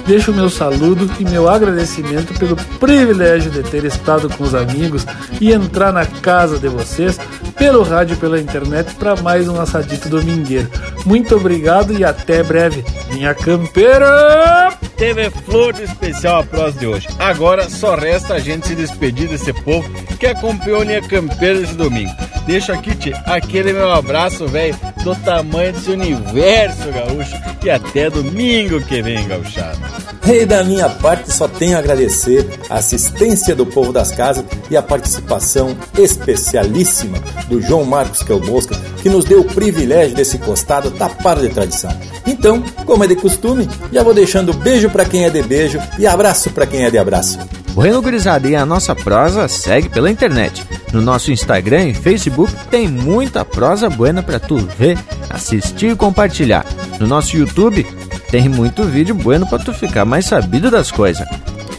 deixo o meu saludo e meu agradecimento pelo privilégio de ter estado com os amigos e entrar na casa de vocês pelo rádio e pela internet para mais um assadito domingueiro. Muito obrigado e até breve. Minha campeira! Teve flor de especial a prosa de hoje. Agora só resta a gente se despedir desse povo que acompanhou a linha campeira desse domingo. Deixo aqui, tia, aquele meu abraço, velho, do tamanho desse universo gaúcho. E até domingo que vem, gauchado. E da minha parte só tenho a agradecer a assistência do povo das casas e a participação especialíssima do João Marcos Kelbosca, que nos deu o privilégio desse costado tapado de tradição. Então, como é de costume, já vou deixando beijo para quem é de beijo e abraço para quem é de abraço. Bueno, gurizada, e a nossa prosa segue pela internet. No nosso Instagram e Facebook tem muita prosa buena para tu ver, assistir e compartilhar. No nosso YouTube tem muito vídeo bueno para tu ficar mais sabido das coisas.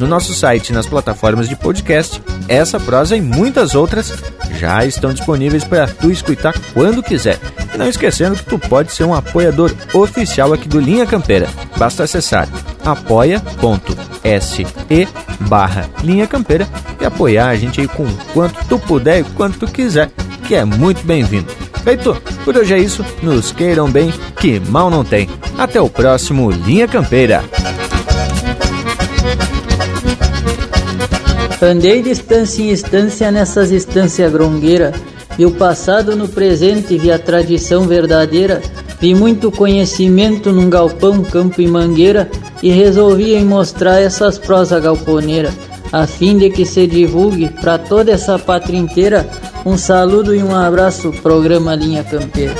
No nosso site e nas plataformas de podcast, essa prosa e muitas outras já estão disponíveis para tu escutar quando quiser. E não esquecendo que tu pode ser um apoiador oficial aqui do Linha Campeira. Basta acessar apoia.se barra Linha Campeira e apoiar a gente aí com quanto tu puder e quanto tu quiser, que é muito bem-vindo. Feito, por hoje é isso, nos queiram bem, que mal não tem. Até o próximo Linha Campeira. Andei de estância em estância nessas estâncias grongueira, vi o passado no presente, vi a tradição verdadeira, vi muito conhecimento num galpão, campo e mangueira, e resolvi em mostrar essas prosas galponeiras, a fim de que se divulgue para toda essa pátria inteira um saludo e um abraço, programa Linha Campeira.